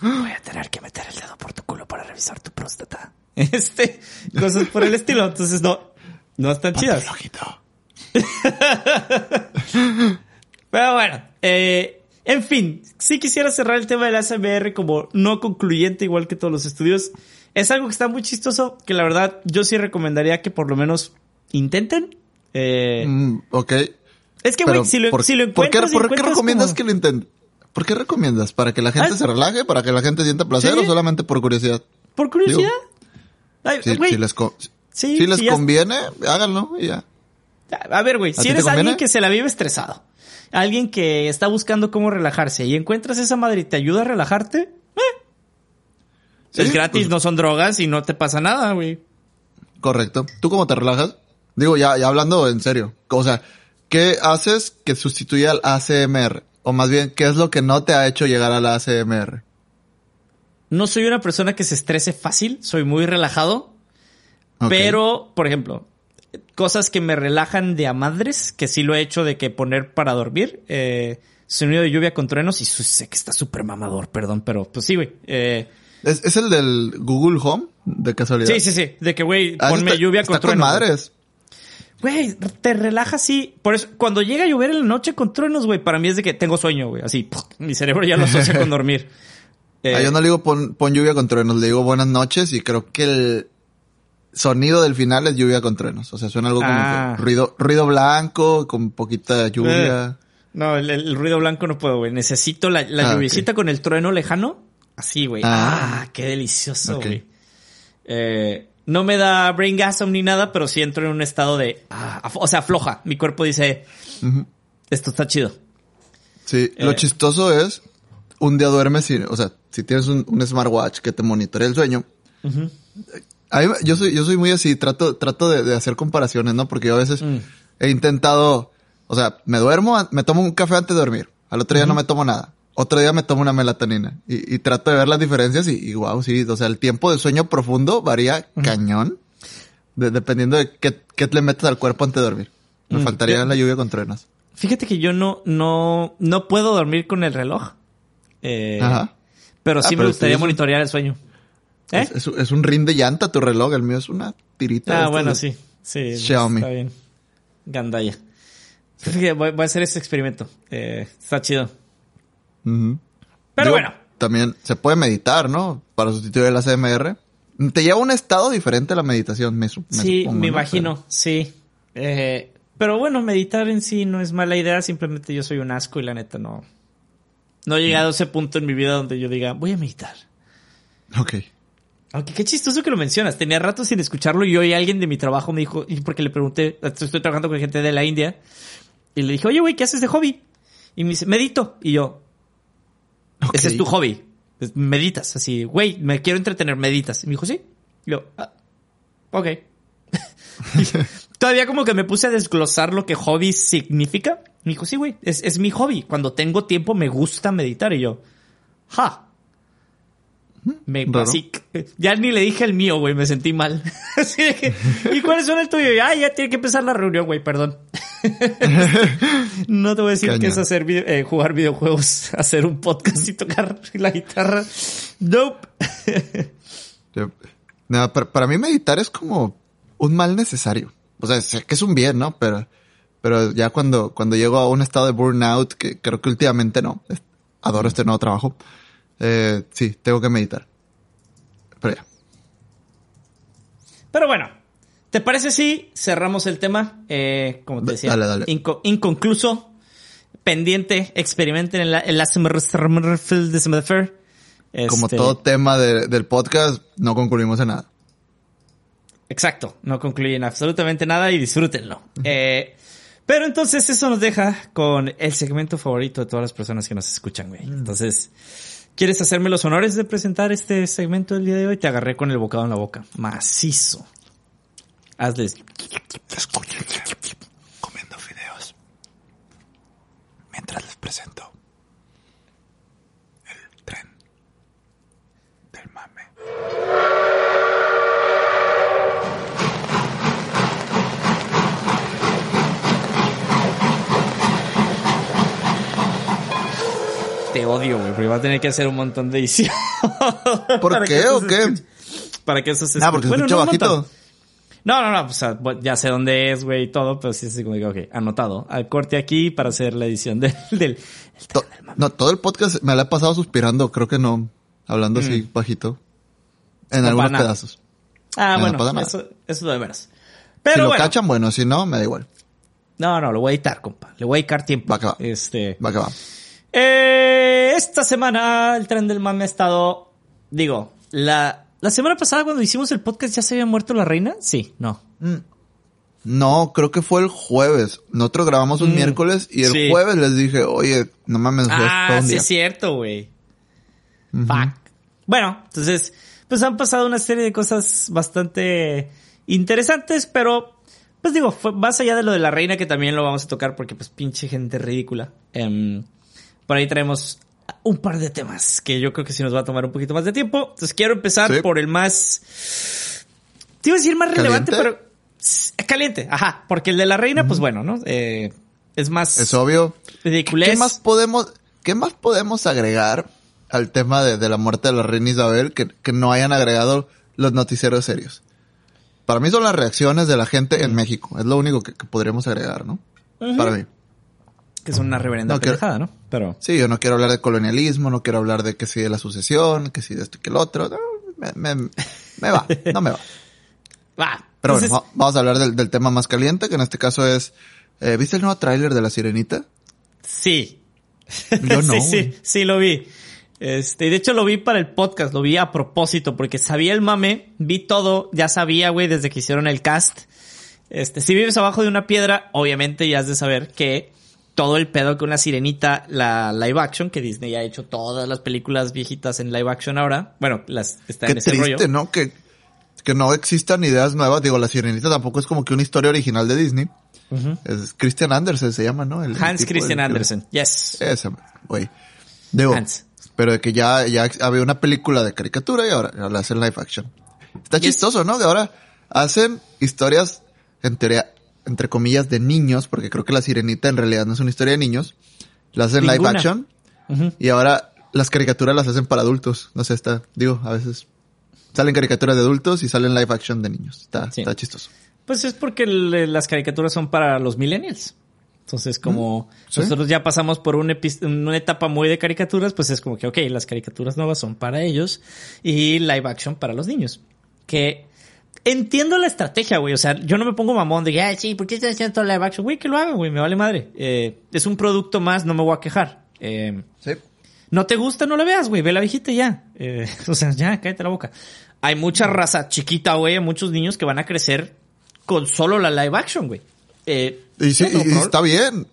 Voy a tener que meter el dedo por tu culo para revisar tu próstata. Este, cosas por el estilo. Entonces no, no están chidas. Pero bueno, eh, en fin, si quisiera cerrar el tema del ASMR como no concluyente, igual que todos los estudios. Es algo que está muy chistoso, que la verdad yo sí recomendaría que por lo menos intenten. Eh, Mm, ok. es que, güey, si lo, ¿por, si lo ¿por qué, encuentras... por qué recomiendas como- que lo intenten? ¿Por qué recomiendas? ¿Para que la gente Ah, se relaje? ¿Para que la gente sienta placer sí. o solamente por curiosidad? Por curiosidad. Ay, Si, si les, co- sí, si les ya- conviene, háganlo y ya. A ver, güey, ¿A si eres alguien que se la vive estresado, alguien que está buscando cómo relajarse y encuentras esa madre y te ayuda a relajarte, es Sí, gratis, pues- no son drogas y no te pasa nada, güey. Correcto. ¿Tú cómo te relajas? Digo, ya, ya hablando en serio. O sea, ¿qué haces que sustituya al ACMR? O más bien, ¿qué es lo que no te ha hecho llegar al ACMR? No soy una persona que se estrese fácil, soy muy relajado. Pero, por ejemplo, cosas que me relajan de a madres, que sí lo he hecho de que poner para dormir, eh, sonido de lluvia con truenos, y sé que está súper mamador, perdón, pero pues sí, güey. Eh, ¿Es, es el del Google Home? De casualidad. sí, sí, sí, de que, güey, Ah, ponme está- lluvia está con truenos. madres. Güey, te relaja así. Por eso, cuando llega a llover en la noche con truenos, güey, para mí es de que tengo sueño, güey. Así, mi cerebro ya lo asocia con dormir. Eh, Ah, yo no le digo pon, pon lluvia con truenos, le digo buenas noches y creo que el sonido del final es lluvia con truenos. O sea, suena algo como Ah. que ruido, ruido blanco, con poquita lluvia. No, el, el ruido blanco no puedo, güey. Necesito la, la Ah, lluviecita con el trueno lejano. Así, güey. Ah, Ah. qué delicioso, güey. Eh, no me da brain gasm ni nada, pero sí entro en un estado de... ah, o sea, afloja. Mi cuerpo dice, esto está chido. Sí, lo Eh. chistoso es, un día duermes y, o sea, si tienes un, un smartwatch que te monitorea el sueño, yo soy, yo soy muy así, trato, trato de, de hacer comparaciones, ¿no? Porque yo a veces Mm. he intentado, o sea, me duermo, me tomo un café antes de dormir, al otro día no me tomo nada, otro día me tomo una melatonina y, y trato de ver las diferencias y, y wow, sí, o sea, el tiempo de sueño profundo varía cañón, de- dependiendo de qué, qué le metes al cuerpo antes de dormir. Me Mm. faltaría Yo- la lluvia con truenos. Fíjate que yo no, no, no puedo dormir con el reloj. Eh, Ajá. Pero Ah, sí me pero gustaría un- monitorear el sueño. ¿Eh? Es, es, es un rin de llanta tu reloj, el mío es una tirita. Ah, bueno, sí. Sí, Xiaomi. está bien. Gandaya. Voy a hacer ese experimento. Eh, está chido. Pero Digo, bueno. También se puede meditar, ¿no? Para sustituir el ACMR. Te lleva a un estado diferente la meditación, me, me sí, supongo, me ¿no? imagino, sí. Eh, pero bueno, meditar en sí no es mala idea. Simplemente yo soy un asco y la neta no. No he llegado a ese punto en mi vida donde yo diga, voy a meditar. Ok. Aunque qué chistoso que lo mencionas. Tenía rato sin escucharlo y hoy alguien de mi trabajo me dijo, porque le pregunté, estoy trabajando con gente de la India, y le dije, oye, güey, ¿qué haces de hobby? Y me dice, medito. Y yo, ese es tu hobby. Meditas, así, güey, me quiero entretener, meditas. Y me dijo, sí. Y yo, ah, ok. Todavía como que me puse a desglosar lo que hobby significa. Me dijo, sí, güey, es, es mi hobby. Cuando tengo tiempo me gusta meditar. Y yo, ja. Me, así, ya ni le dije el mío, güey, me sentí mal. Así que, ¿y cuáles son el tuyo? Ah, ya tiene que empezar la reunión, güey, perdón. no te voy a decir Caña. que es hacer eh, jugar videojuegos, hacer un podcast y tocar la guitarra. Nope. Yo- no, para, para mí meditar es como un mal necesario. O sea, sé que es un bien, ¿no? Pero, pero ya cuando, cuando llego a un estado de burnout, que creo que últimamente no, adoro este nuevo trabajo, eh, sí, tengo que meditar. Pero ya. Pero bueno, ¿te parece si cerramos el tema? Eh, como te decía, Dale, dale. inco- inconcluso, pendiente, experimenten en la, en la. Como Este, todo tema de- del podcast, no concluimos en nada. Exacto, no concluyen absolutamente nada y disfrútenlo. Eh, pero entonces eso nos deja con el segmento favorito de todas las personas que nos escuchan, güey. Entonces, ¿quieres hacerme los honores de presentar este segmento del día de hoy? Te agarré con el bocado en la boca. Macizo. Hazles. Escúchenme comiendo fideos. Mientras les presento el tren del mame. Te odio, güey, porque va a tener que hacer un montón de edición. ¿Por qué o se qué? Para que eso se Ah, porque se Bueno, escucha no bajito. No, no, no, o sea, ya sé dónde es, güey, y todo, pero sí es así como que, ok, anotado. Al corte aquí para hacer la edición del... del To- no, todo el podcast me la he pasado suspirando, creo que no. Hablando así bajito. En Mm. No algunos pedazos. ah, no bueno, nada. eso, eso de menos. si Pero lo bueno, cachan, bueno, si no, me da igual. no, no, lo voy a editar, compa. Le voy a dedicar tiempo. Va que va. Este... Va que va. Eh, esta semana el tren del mame ha estado, digo, la, la semana pasada cuando hicimos el podcast ya se había muerto la reina. Sí, no. No, creo que fue el jueves. Nosotros grabamos un Mm, miércoles y el sí. jueves les dije, oye, no mames, todo Ah, un sí día. es cierto, güey. Fuck. Bueno, entonces, pues han pasado una serie de cosas bastante interesantes, pero pues digo, fue más allá de lo de la reina que también lo vamos a tocar porque pues pinche gente ridícula. Em, por ahí traemos un par de temas que yo creo que sí nos va a tomar un poquito más de tiempo. Entonces quiero empezar Sí. por el más... Te iba a decir más relevante, ¿Caliente? pero... Caliente, ajá, porque el de la reina, pues bueno, ¿no? Eh, es más Es obvio. ridiculez. ¿Qué más podemos, qué más podemos agregar al tema de, de la muerte de la reina Isabel que, que no hayan agregado los noticieros serios? Para mí son las reacciones de la gente en México. Es lo único que, que podríamos agregar, ¿no? Para mí. Que es una reverenda No, pendejada, ¿no? Pero... Sí, yo no quiero hablar de colonialismo, no quiero hablar de que si de la sucesión, que si de esto y que el otro. No, me, me- me va, no me va. Va. Pero Entonces, bueno, va- vamos a hablar del, del tema más caliente, que en este caso es... eh, ¿Viste el nuevo tráiler de La Sirenita? Sí. Yo no, sí, sí, sí lo vi. Este, y de hecho lo vi para el podcast, lo vi a propósito, porque sabía el mame, vi todo, ya sabía, güey, desde que hicieron el cast. Este, si vives abajo de una piedra, obviamente ya has de saber que todo el pedo con una sirenita, la live action, que Disney ha hecho todas las películas viejitas en live action ahora, bueno, las está Qué en ese triste, rollo. ¿no? Que, que no existan ideas nuevas. Digo, La Sirenita tampoco es como que una historia original de Disney. Es Christian Andersen se llama, ¿no? El- Hans Christian el- Andersen, yes. Ese, güey. Digo, Hans. pero de que ya, ya había una película de caricatura y ahora, ahora la hacen live action. Está Yes. chistoso, ¿no? Que ahora hacen historias, en teoría, entre comillas, de niños, porque creo que La Sirenita en realidad no es una historia de niños. La hacen live action y ahora las caricaturas las hacen para adultos. No sé, está, digo, a veces salen caricaturas de adultos y salen live action de niños. Está, Sí. está chistoso. Pues es porque el- las caricaturas son para los millennials. Entonces, como sí. nosotros ya pasamos por una etapa muy de caricaturas, pues es como que, ok, las caricaturas nuevas son para ellos y live action para los niños. Que entiendo la estrategia, güey. O sea, yo no me pongo mamón de ay, sí, ¿por qué estás haciendo todo live action? Güey, que lo hagan, güey, me vale madre. Eh, es un producto más, no me voy a quejar. Eh, Sí. no te gusta, no la veas, güey. Ve la viejita y ya. Eh, o sea, ya, cállate la boca. Hay mucha raza chiquita, güey. Muchos niños que van a crecer con solo la live action, güey. Eh, Y sí, no y- está bien.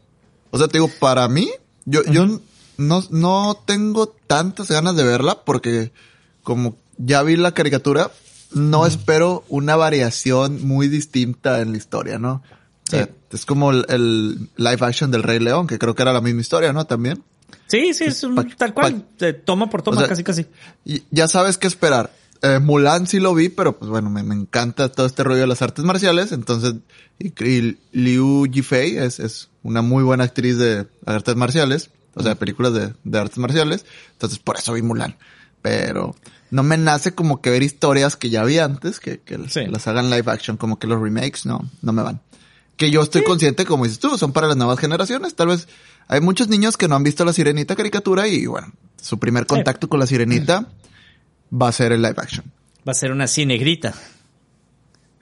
O sea, te digo, para mí, yo, yo no, no tengo tantas ganas de verla porque como ya vi la caricatura, no espero una variación muy distinta en la historia, ¿no? O sea, Sí. es como el, el live action del Rey León, que creo que era la misma historia, ¿no? También. Sí, sí, es un, pa- tal cual. eh, toma por toma, O sea, casi, casi. Y ya sabes qué esperar. Eh, Mulan sí lo vi, pero pues bueno, me, me encanta todo este rollo de las artes marciales. Entonces, y, y Liu Yifei es, es una muy buena actriz de artes marciales, o sea, películas de, de artes marciales. Entonces, por eso vi Mulan. Pero no me nace como que ver historias que ya vi antes, que, que Sí. las hagan live action, como que los remakes, no, no me van. Que yo estoy consciente, como dices tú, son para las nuevas generaciones. Tal vez hay muchos niños que no han visto la sirenita caricatura y bueno, su primer contacto con la sirenita va a ser el live action. Va a ser una cinegrita.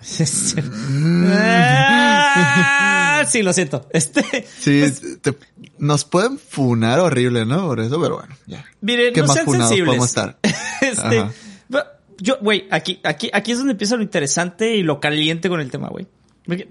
Mm. Ah, sí, lo siento. Este, Sí, pues, te- nos pueden funar horrible, ¿no? Por eso, pero bueno, ya. Miren, ¿Qué no más sean funados sensibles. podemos estar? este, yo, güey, aquí, aquí, aquí es donde empieza lo interesante y lo caliente con el tema, güey.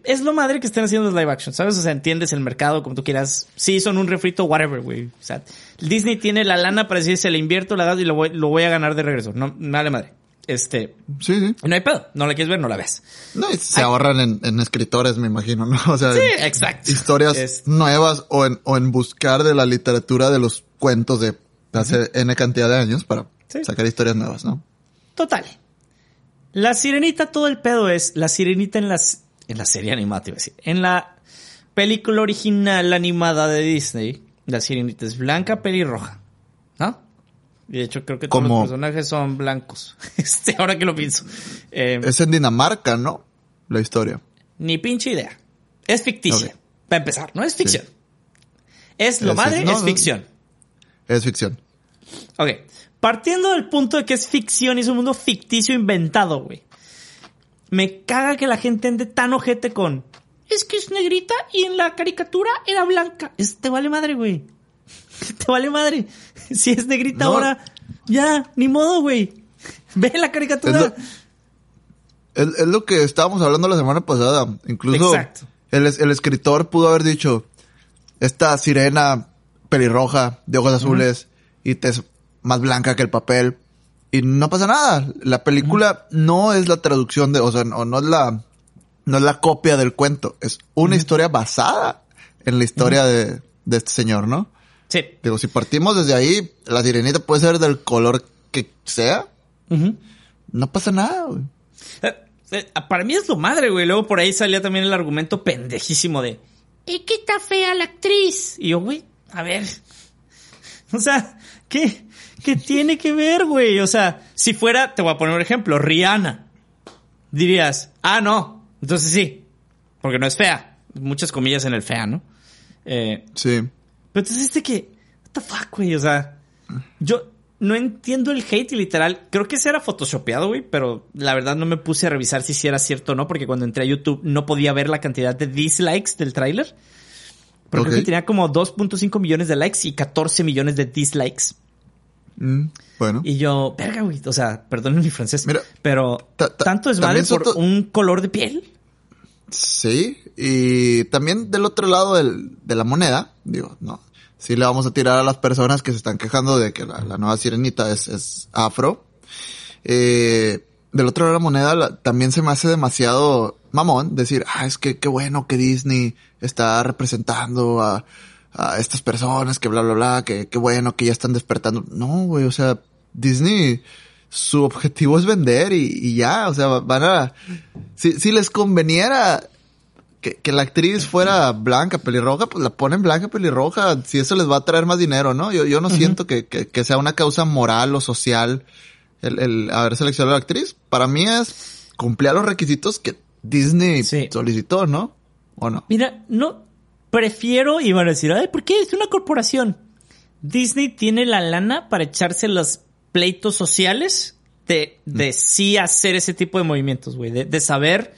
Es lo madre que estén haciendo los live action, ¿sabes? O sea, entiendes el mercado como tú quieras. Sí, son un refrito, whatever, güey. O sea, Disney tiene la lana para decir, se le invierto, la gasto y lo voy, lo voy a ganar de regreso. No, me vale madre. Este, Sí, sí. no hay pedo. No la quieres ver, no la ves. No, y se ahorran en, en escritores, me imagino, ¿no? O sea, Sí, exacto. historias Es- nuevas o en, o en buscar de la literatura de los cuentos de hace N cantidad de años para Sí. sacar historias nuevas, ¿no? Total. La sirenita, todo el pedo es la sirenita en las en la serie animada, te iba a decir. En la película original animada de Disney, la sirenita es blanca, pelirroja. Y de hecho creo que todos Como- los personajes son blancos. Este, ahora que lo pienso. Eh, Es en Dinamarca, ¿no? La historia. Ni pinche idea. Es ficticia. Para empezar, no es ficción. Es lo Es- madre, no, es ficción. Es ficción. Ok. Partiendo del punto de que es ficción y es un mundo ficticio inventado, güey. Me caga que la gente ande tan ojete con. Es que es negrita y en la caricatura era blanca. Es, te vale madre, güey. Te vale madre. Si es negrita No. ahora, ya, ni modo, güey. Ve la caricatura. Es lo- Es, es lo que estábamos hablando la semana pasada. Incluso el, el escritor pudo haber dicho, esta sirena pelirroja de ojos azules y tez más blanca que el papel, y no pasa nada. La película no es la traducción de, o sea, no, no es la, no es la copia del cuento. Es una historia basada en la historia de, de este señor, ¿no? Sí. Digo, si partimos desde ahí, la sirenita puede ser del color que sea. No pasa nada, güey. Eh, eh, para mí es lo madre, güey. Luego por ahí salía también el argumento pendejísimo de... ¿Y qué está fea la actriz? Y yo, güey, a ver. O sea, ¿qué, qué tiene que ver, güey? O sea, si fuera, te voy a poner un ejemplo, Rihanna. Dirías, ah, no, entonces sí, porque no es fea. Muchas comillas en el fea, ¿no? Eh, Sí. Pero entonces este que, what the fuck, güey, o sea, yo no entiendo el hate y literal, creo que ese era photoshopeado, güey, pero la verdad no me puse a revisar si sí era cierto o no, porque cuando entré a YouTube no podía ver la cantidad de dislikes del tráiler. Pero creo Ok. que tenía como 2.5 millones de likes y 14 millones de dislikes. Mm, bueno. Y yo, verga, güey, o sea, perdonen mi francés, Mira, pero ta- ta- ¿tanto es vale por Soto- un color de piel? Sí, y también del otro lado del- de la moneda, digo, no, sí le vamos a tirar a las personas que se están quejando de que la, nueva sirenita es, es afro. Eh, del otro lado de la moneda también se me hace demasiado mamón decir, ah, es que qué bueno que Disney está representando a, a estas personas, que bla, bla, bla, que qué bueno que ya están despertando. No, güey, o sea, Disney, su objetivo es vender y, y ya, o sea, van a, si, si les conveniera que, que la actriz fuera blanca, pelirroja, pues la ponen blanca, pelirroja, si eso les va a traer más dinero, ¿no? Yo, yo no siento que, que, que sea una causa moral o social el, el haber seleccionado a la actriz. Para mí es cumplir los requisitos que Disney Sí. solicitó, ¿no? ¿O no? Mira, no prefiero y van a decir, ay, ¿por qué? Es una corporación. Disney tiene la lana para echarse los pleitos sociales de, de sí hacer ese tipo de movimientos, güey, de, de saber.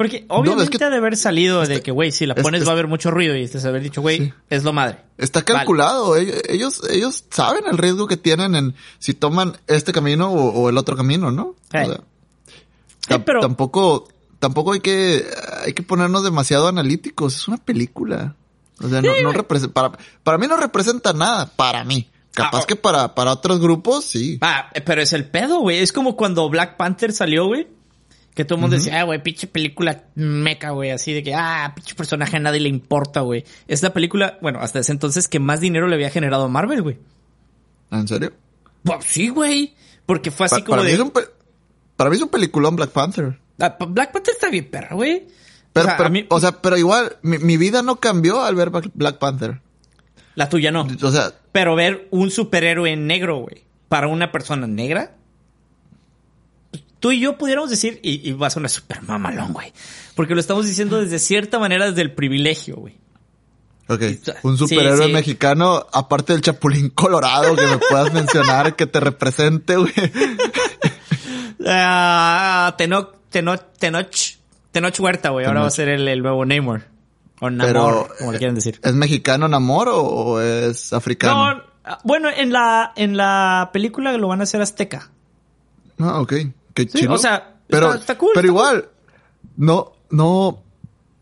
Porque obviamente que- ha de haber salido de que, güey, si la es- pones es- va a haber mucho ruido y de haber dicho, güey, Sí. es lo madre. Está calculado. Ellos, ellos, ellos saben el riesgo que tienen en si toman este camino o, o el otro camino, ¿no? Eh. O sea, pero- tampoco, tampoco hay que, hay que ponernos demasiado analíticos. Es una película. O sea, no, no representa, para, para mí no representa nada. Para mí. Capaz Ah, que para, para otros grupos, sí. Ah, pero es el pedo, güey. Es como cuando Black Panther salió, güey. Que todo el mundo decía, ah, güey, pinche película meca, güey. Así de que, ah, pinche personaje a nadie le importa, güey. Es la película, bueno, hasta ese entonces que más dinero le había generado a Marvel, güey. ¿En serio? Pues sí, güey. Porque fue así Pa- como para, mí de. es un, para mí es un peliculón Black Panther. Ah, Black Panther está bien, perro, güey. Pero, o, sea, pero- a mí- o sea, pero igual, mi, mi vida no cambió al ver Black- Black Panther. la tuya no. O sea, Pero ver un superhéroe negro, güey, para una persona negra. Tú y yo pudiéramos decir, y, y va a sonar súper mamalón, güey. Porque lo estamos diciendo desde cierta manera, desde el privilegio, güey. Ok, un superhéroe sí. mexicano, aparte del Chapulín Colorado, que me puedas mencionar, que te represente, güey. Ah, Tenoch, Tenoch, Tenoch, Tenoch Huerta, güey. Ahora va a ser el, el nuevo Namor. O Namor, Pero, como le quieran decir. ¿Es mexicano Namor o, o es africano? No, ah, bueno, en la, en la película lo van a hacer azteca. Ah, ok. Qué Sí, chido. o sea, pero, está- está cool, Pero está igual, no, no,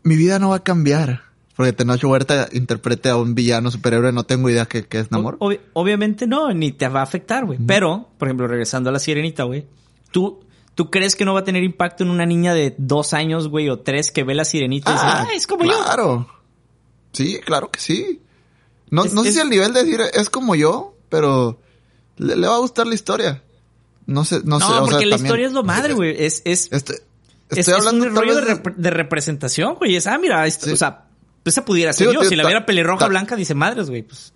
mi vida no va a cambiar. Porque Tenoch Huerta interprete a un villano superhéroe, no tengo idea que es Namor. Obvi- obviamente no, ni te va a afectar, güey. Pero, por ejemplo, regresando a la sirenita, güey. ¿tú, ¿Tú crees que no va a tener impacto en una niña de dos años, güey, o tres que ve la sirenita y dice, ah, es como yo? claro. Sí, claro que sí. No, Es- no sé es- si al nivel de decir es como yo, pero le, le va a gustar la historia. No sé, no, No, sé. o porque sea, la también- historia es lo madre, güey. Es, es, Este, es, estoy es hablando un tal rollo de, vez rep- de representación, güey. Es, ah, mira, esto, Sí. o sea, esa pudiera ser Sí, yo. tío, Si la viera pelirroja blanca, dice madres, güey, pues.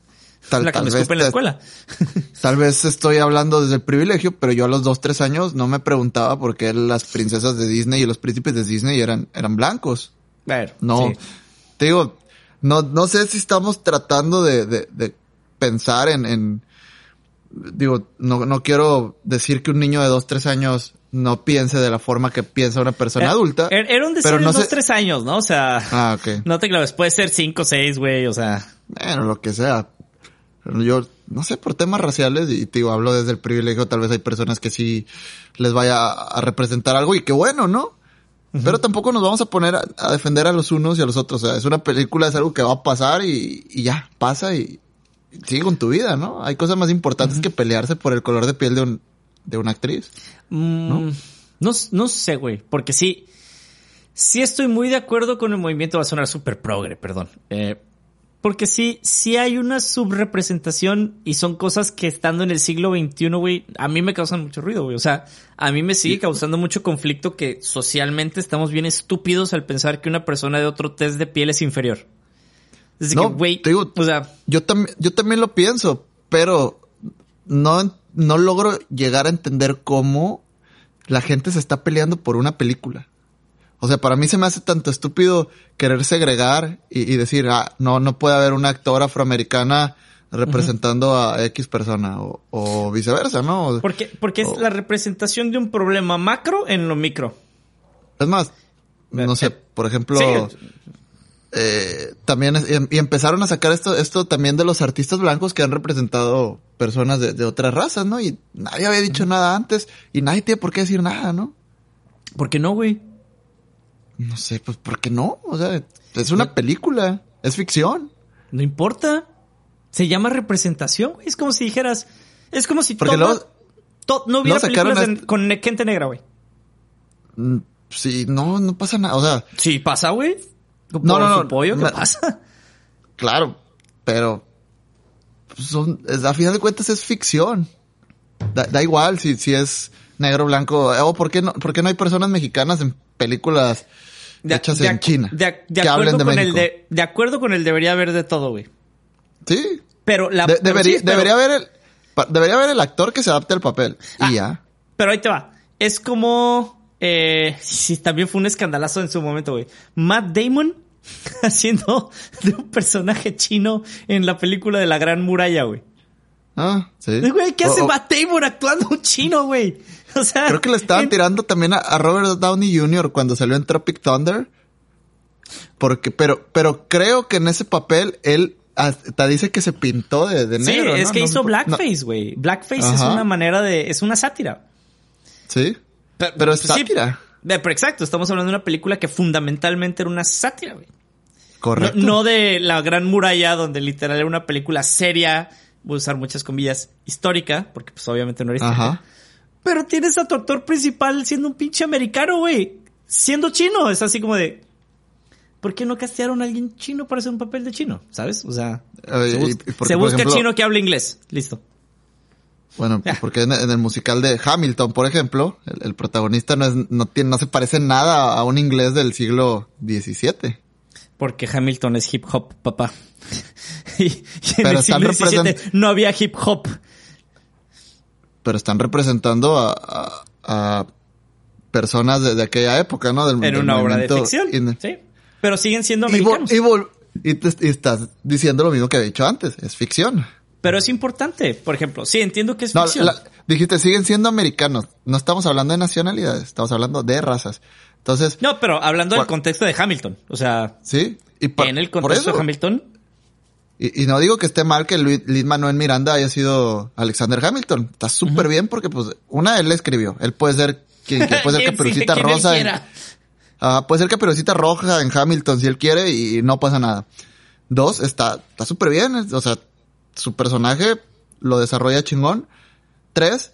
Tal- la que tal me vez escupe en la escuela. Tal vez estoy hablando desde el privilegio, pero yo a los dos, tres años no me preguntaba por qué las princesas de Disney y los príncipes de Disney eran, eran blancos. Ver, No, sí. te digo, no, no sé si estamos tratando de, de, de pensar en, en, digo, no, no quiero decir que un niño de dos, tres años no piense de la forma que piensa una persona Eh, adulta. Era, era un deseo de no dos, tres años, ¿no? O sea, Ah, ok. no te claves. Puede ser cinco, seis, güey, o sea. Bueno, lo que sea. Yo, no sé, por temas raciales, y te digo, hablo desde el privilegio, tal vez hay personas que sí les vaya a, representar algo, y qué bueno, ¿no? Pero tampoco nos vamos a poner a, a defender a los unos y a los otros. O sea, es una película, es algo que va a pasar y, y ya, pasa y sigue con tu vida, ¿no? Hay cosas más importantes que pelearse por el color de piel de un, de una actriz. Mm, ¿No? No, sé, güey. Porque sí. Sí estoy muy de acuerdo con el movimiento. Va a sonar súper progre, perdón. Eh, porque sí, sí hay una subrepresentación y son cosas que estando en el siglo XXI, güey, a mí me causan mucho ruido, güey. O sea, a mí me sigue causando mucho conflicto que socialmente estamos bien estúpidos al pensar que una persona de otro test de piel es inferior. Es No, que, güey, te digo, o sea, Yo también, yo también lo pienso, pero no, no logro llegar a entender cómo la gente se está peleando por una película. O sea, para mí se me hace tanto estúpido querer segregar y, y decir, ah, no, no puede haber una actora afroamericana representando a X persona o, o viceversa, ¿no? porque, porque es la representación de un problema macro en lo micro. Es más, no sé, Eh, por ejemplo, sí. Eh, también es- y, y empezaron a sacar esto, esto también de los artistas blancos que han representado personas de, de otras razas, ¿no? Y nadie había dicho nada antes y nadie tiene por qué decir nada, ¿no? ¿Por qué no, güey? No sé, pues ¿por qué no? O sea, es una película, es ficción. No importa. Se llama representación, güey. Es como si dijeras. Es como si Porque luego- to- no hubiera películas de- este- con gente negra, güey. Mm, Sí, no, no pasa nada. O sea, Sí, pasa, güey. No, Por no, no. su pollo, ¿qué pasa? claro, pero son, a final de cuentas es ficción. Da, da igual si, si es negro, blanco. eh, O por qué no, por qué no hay personas mexicanas en películas hechas en China De, ac- de que acuerdo de con México. el de, acuerdo con el debería haber de todo, güey. Sí. Pero la debería, pero- debería haber el, debería haber el actor que se adapte al papel. Ah. Y ya. Pero ahí te va. Es como. Eh, sí, también fue un escandalazo en su momento, güey. Matt Damon haciendo de un personaje chino en la película de la Gran Muralla, güey. Ah, sí. Güey, ¿qué hace o- Matt Damon actuando un chino, güey? O sea. Creo que le estaban en- tirando también a, a Robert Downey Jr. cuando salió en Tropic Thunder. Porque, pero, pero creo que en ese papel él hasta dice que se pintó de, de Sí, negro. es ¿no? que No- hizo no- blackface, güey. Blackface es una manera de. Es una sátira. sí. Pero es sí, sátira. eh, pero exacto, estamos hablando de una película que fundamentalmente era una sátira, güey. Correcto. no de la gran muralla, donde literal era una película seria, voy a usar muchas comillas, histórica, porque pues obviamente no era histórica. Ajá. Pero tienes a tu actor principal siendo un pinche americano, güey. Siendo chino. Es así como de. ¿Por qué no castearon a alguien chino para hacer un papel de chino? ¿Sabes? O sea, se, y- bus- y porque, se por busca ejemplo- chino que hable inglés. Listo. Bueno, porque en, en el musical de Hamilton, por ejemplo, el, el protagonista no es, no tiene, no se parece nada a un inglés del siglo XVII. Porque Hamilton es hip hop, papá. y, y en el siglo XVII no había hip hop. Pero están representando a, a- a personas de, de aquella época, ¿no? Del, En del una obra de ficción. in- Sí. Pero siguen siendo Y, vol- americanos. y vol- y te- y estás diciendo lo mismo que había dicho antes, es ficción. Pero es importante. Por ejemplo, sí, entiendo que es No, ficción. la- dijiste, siguen siendo americanos. No estamos hablando de nacionalidades, estamos hablando de razas. Entonces, No, pero hablando del contexto de Hamilton. O sea, sí. Y por- en el contexto de Hamilton, Y, y no digo que esté mal que Luis, Manuel Miranda haya sido Alexander Hamilton. Está súper bien porque, pues, una, él le escribió. Él puede ser quien, quien puede ser Caperucita Rosa. en-. Ah, puede ser Caperucita Roja en Hamilton si él quiere y no pasa nada. Dos, está está súper bien. es- O sea, su personaje lo desarrolla chingón. Tres,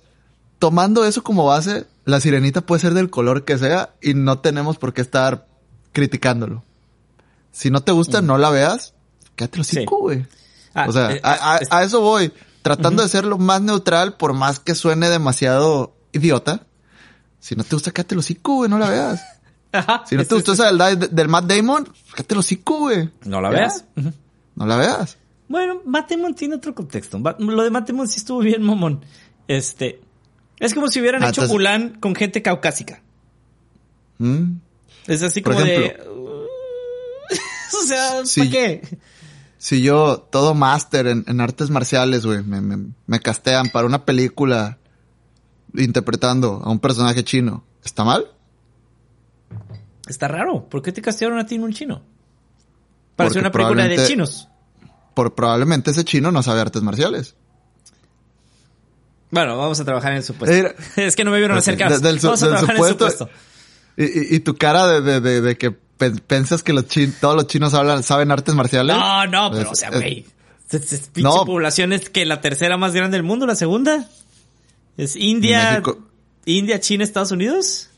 tomando eso como base, la sirenita puede ser del color que sea y no tenemos por qué estar criticándolo. Si no te gusta, no la veas. Quédate los Mm. Cinco, güey. Ah, o sea, eh, a, a- es- a eso voy. Tratando de ser lo más neutral, por más que suene demasiado idiota. Si no te gusta, quédate los cinco, güey, no la veas. Ajá, Si no te gustó es- esa del, del Matt Damon, quédate los cinco, güey. No la veas. No la veas. Bueno, Matt Damon tiene otro contexto. Lo de Matt Damon sí estuvo bien, mamón. Este. Es como si hubieran Ah, hecho Mulan con gente caucásica. Mm. Es así como de. o sea. ¿para qué? Si yo, todo máster en, en artes marciales, güey, me, me, me castean para una película interpretando a un personaje chino, ¿está mal? Está raro. ¿Por qué te castearon a ti en un chino? Para hacer Porque una película de chinos. Por probablemente ese chino no sabe artes marciales. Bueno, vamos a trabajar en el supuesto. Es que no me vieron hacer caso. de- del vamos a del trabajar en el supuesto-. Y, y- y tu cara de, de, de, que pe- piensas que los chin- todos los chinos hablan, saben artes marciales. No, no, pero Es- o sea, güey. No. población es que la tercera más grande del mundo, la segunda. ¿Es India, México. India, China, Estados Unidos?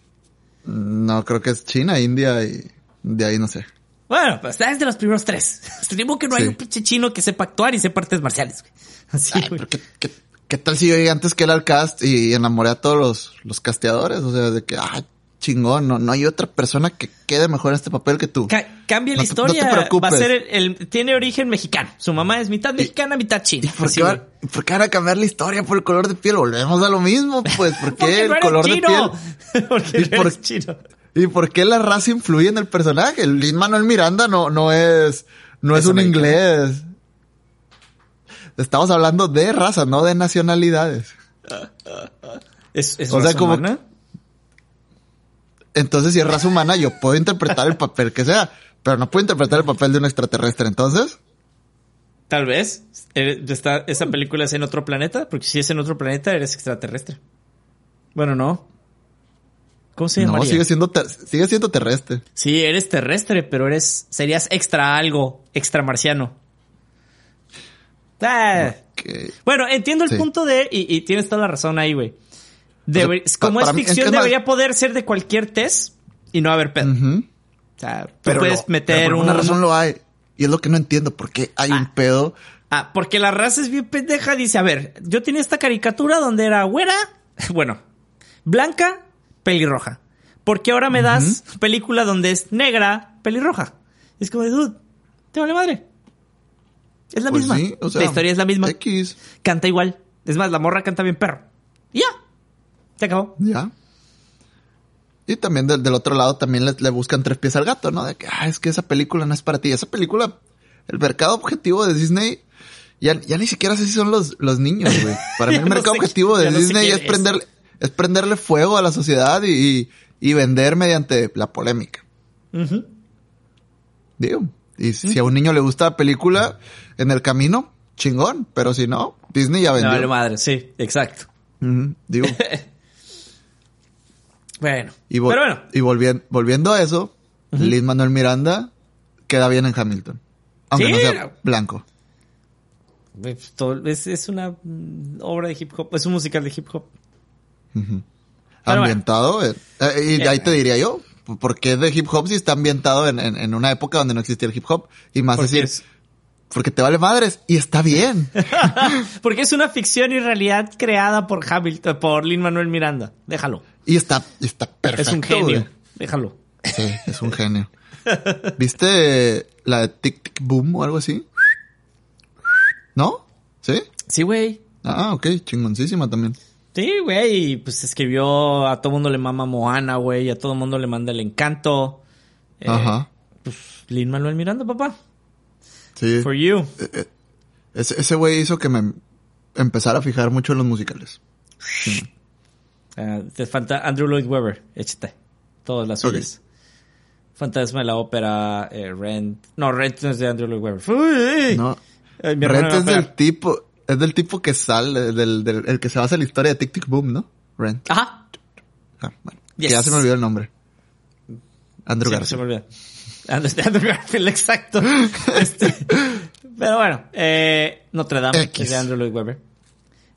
No, creo que es China, India y de ahí no sé. Bueno, pues es de los primeros tres. Digo que no hay un pinche chino que sepa actuar y sepa artes marciales, güey. Así, Ay, güey. ¿qué, qué, qué tal si yo llegué antes que él al cast y enamoré a todos los, los casteadores? O sea, de que, ah, chingón, no, no hay otra persona que quede mejor en este papel que tú. Ca- cambia la te- no te historia. preocupes. Va a ser el, el- tiene origen mexicano. Su mamá es mitad mexicana, mitad ¿Y china. por qué, van, por qué van a cambiar la historia por el color de piel? Volvemos a lo mismo, pues. ¿Por Porque qué no el eres color de piel? Porque ¿Y no por- chino. ¿Y por qué la raza influye en el personaje? El Lin Manuel Miranda no, no es, no es, Es un americano. inglés. Estamos hablando de raza, no de nacionalidades. ¿Es, es O sea, raza como- humana? Entonces, si es raza humana, yo puedo interpretar el papel que sea, pero no puedo interpretar el papel de un extraterrestre. Entonces, Tal vez. Eh, está- ¿Esa película es en otro planeta? Porque si es en otro planeta, eres extraterrestre. Bueno, no. ¿Cómo se llama? no, sigue siendo, sigue siendo terrestre. Sí, eres terrestre, pero eres serías extra algo, extra marciano. Ah. Bueno, entiendo el Sí. punto de, y, y tienes toda la razón ahí, güey. Debe- sea, como es mí- ficción, más- debería poder ser de cualquier test y no haber pedo. O sea, tú Pero puedes meter pero por un... alguna razón lo hay. Y es lo que no entiendo. ¿Por qué hay un pedo? Ah, porque la raza es bien pendeja. Dice, a ver, yo tenía esta caricatura donde era güera, bueno, blanca, pelirroja. ¿Por qué ahora me das película donde es negra, pelirroja? Es como de, dude, te vale madre. Es la Pues misma. sí, o sea, la historia es la misma. X. Canta igual. Es más, la morra canta bien perro. Y ya. Se acabó. Ya. Y también del, del otro lado también le, le buscan tres pies al gato, ¿no? De que, ah, es que esa película no es para ti. Esa película, el mercado objetivo de Disney, ya, ya ni siquiera sé si son los, los niños, güey. Para mí el no mercado sé- objetivo de ya no sé Disney es. prenderle, es prenderle fuego a la sociedad y, y, vender mediante la polémica. Digo. Y si a un niño le gusta la película en el camino, chingón. Pero si no, Disney ya vendió. vale madre, sí, exacto. Digo. Bueno. Y, Pero bueno. y volviendo, volviendo a eso, Lin Manuel Miranda queda bien en Hamilton. Aunque Sí, no sea no. blanco. pues, Es, es una obra de hip hop, es un musical de hip hop. Ambientado. en- eh, y Eh, ahí te diría yo, ¿por qué es de hip hop si está ambientado en, en- en una época donde no existía el hip hop? Y más decir, es- porque te vale madres y está bien. Porque es una ficción y realidad creada por Hamilton, por Lin Manuel Miranda. Déjalo. y está, está perfecto. es un genio. Déjalo. Sí, es un genio. ¿Viste la de Tic Tic Boom o algo así? ¿No? ¿Sí? Sí, güey. Ah, ok, chingoncísima también. Sí, güey. Pues escribió a todo mundo le mama Moana, güey. A todo mundo le manda el encanto. Eh, Ajá. Pues Lin Manuel Miranda, papá. Sí. For you. Ese, ese güey hizo que me empezara a fijar mucho en los musicales. Ah, te falta Andrew Lloyd Webber. Échate. Todas las Ok. suyas. Fantasma de la ópera, eh, Rent. No, Rent no es de Andrew Lloyd Webber. Uy, No. Rent es del tipo, es del tipo que sale, del, del el que se basa en la historia de Tic Tic Boom, ¿no? Rent. Ajá. Ah, bueno. Yes. Que ya se me olvidó el nombre. Andrew se Garfield. me olvida. Andrew, Andrew Garfield, exacto. Este, pero bueno, eh, Notre Dame, X. es de Andrew Lloyd Webber.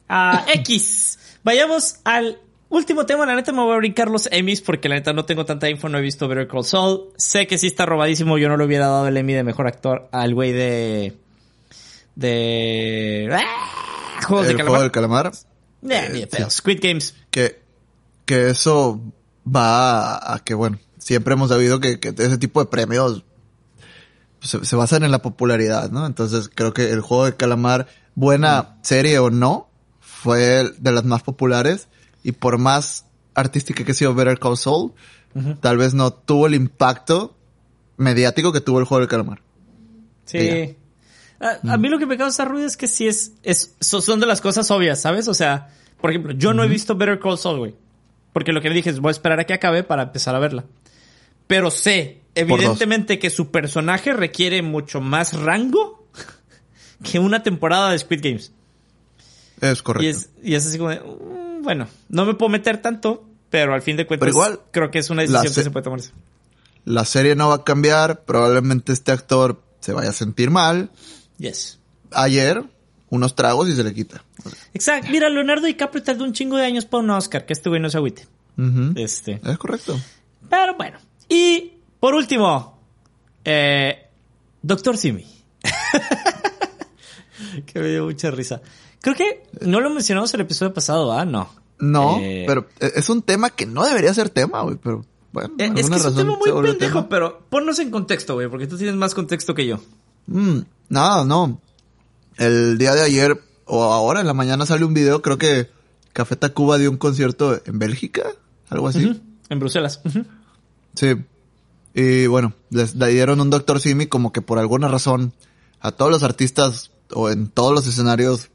Ah, X. Vayamos al último tema. La neta me voy a brincar los Emmys porque la neta no tengo tanta info, no he visto Better Call Saul. Sé que sí está robadísimo. Yo no le hubiera dado el Emmy de mejor actor al güey de... De... ¡Ah! Juegos de juego calamar. del calamar. Eh, ni de pedo. Squid Games. Que, que eso va a, a que, bueno, siempre hemos sabido que, que ese tipo de premios se, se basan en la popularidad, ¿no? Entonces creo que el juego de calamar, buena serie o no, fue de las más populares y por más artística que ha sido Better Call Saul, tal vez no tuvo el impacto mediático que tuvo el juego del calamar. Sí. A, a mí lo que me causa ruido es que sí es, es, so- son de las cosas obvias, ¿sabes? O sea, por ejemplo, yo no he visto Better Call Saul, güey. Porque lo que dije es, voy a esperar a que acabe para empezar a verla. Pero sé, evidentemente, que su personaje requiere mucho más rango que una temporada de Squid Games. Es correcto. Y es, y es así como de, mm, bueno, no me puedo meter tanto, pero al fin de cuentas igual, creo que es una decisión que se- se puede tomar. La serie no va a cambiar, probablemente este actor se vaya a sentir mal. Yes. Ayer, unos tragos y se le quita. Exacto. Mira, Leonardo DiCaprio tardó un chingo de años para un Oscar, que este güey no se agüite. Este. Es correcto. Pero bueno. Y por último, eh, Doctor Simi. que me dio mucha risa. Creo que no lo mencionamos el episodio pasado, ¿ah? No. No, Eh, pero es un tema que no debería ser tema, güey, pero bueno. eh, es que es un tema muy pendejo, tema. pero ponnos en contexto, güey, porque tú tienes más contexto que yo. Mm, nada, no. El día de ayer o ahora en la mañana sale un video, creo que Café Tacuba dio un concierto en Bélgica, algo así. En Bruselas. Ujú. Sí. Y bueno, les le dieron un Doctor Simi como que por alguna razón a todos los artistas o en todos los escenarios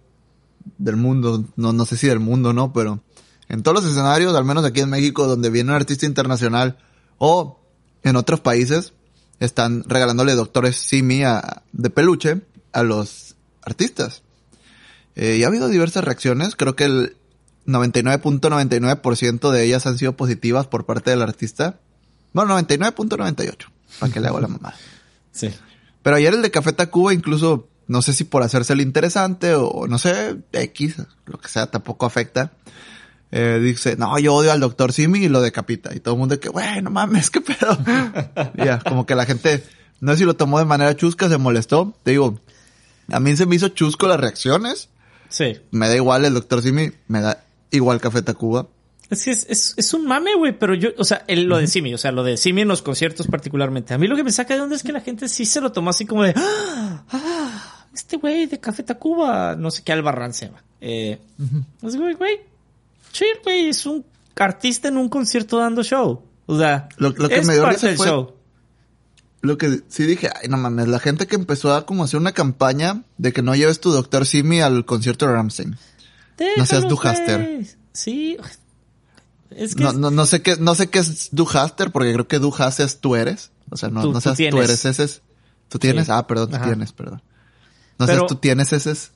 del mundo, no, no sé si del mundo, ¿no? Pero en todos los escenarios, al menos aquí en México, donde viene un artista internacional o en otros países, están regalándole doctores Simi a- de peluche a los artistas. Eh, y ha habido diversas reacciones, creo que el 99.99% de ellas han sido positivas por parte del artista. Bueno, 99.98, para que le hago la mamada. Sí. Pero ayer el de Café Tacuba incluso, no sé si por hacerse el interesante o no sé, X, lo que sea, tampoco afecta. Eh, dice, no, yo odio al doctor Simi y lo decapita. Y todo el mundo que, güey, no mames, qué pedo. Ya, como que la gente, no sé si lo tomó de manera chusca, se molestó. Te digo, a mí se me hizo chusco las reacciones. Sí. Me da igual el doctor Simi, me da igual Café Tacuba. Es que es, es, es un mame, güey, pero yo, o sea, el- lo de Simi, o sea, lo de Simi en los conciertos particularmente. A mí lo que me saca de onda es que la gente sí se lo tomó así como de, ah, ah, este güey de Café Tacuba, no sé qué Albarrán se llama. Eh, es güey, güey, chill, güey, es un artista en un concierto dando show. O sea, Lo- lo que es me dio parte del fue- show. Lo que sí dije, ay no mames, la gente que empezó a como hacer una campaña de que no lleves tu doctor Simi al concierto de Ramstein. No seas Duhaster. Sí. Es que No, es- no, no sé qué, no sé qué es Duhaster, porque creo que Duhas es tú eres. O sea, no, Tú- no seas tú, eres ese. es- ¿Tú tienes? Sí. Ah, perdón, tú Ajá. tienes, perdón. No Pero- seas tú tienes ese. es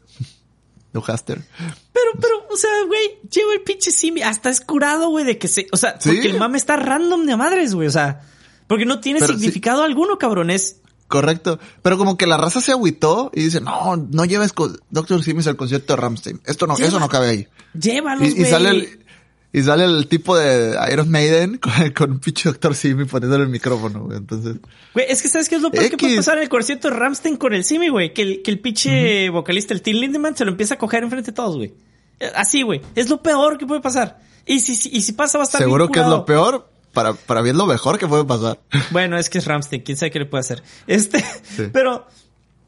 Duhaster. Pero, pero, o sea, güey, lleva el pinche Simi. Hasta es curado, güey, de que se. O sea, Sí. porque el mame está random de madres, güey. O sea, porque no tiene Pero significado alguno, cabrón. Es. Correcto. Pero como que la raza se agüitó y dice, no, no lleves Doctor Simi al concierto de Ramstein. Esto no, Lleva- eso no cabe ahí. Llévalos, Y, y sale el, y sale el tipo de Iron Maiden con, con un pinche Doctor Simi poniéndole el micrófono, güey. Entonces, Güey, es que ¿sabes qué es lo peor que puede pasar en el concierto de Ramstein con el Simi, güey? Que el, que el pinche vocalista, el Tim Lindemann, se lo empieza a coger enfrente de todos, güey. Eh, Así, güey. Es lo peor que puede pasar. Y si, si- y si pasa, va a estar bien seguro que es lo peor. Para, para mí es lo mejor que puede pasar. Bueno, es que es Ramstein. ¿Quién sabe qué le puede hacer? Este, Sí. pero...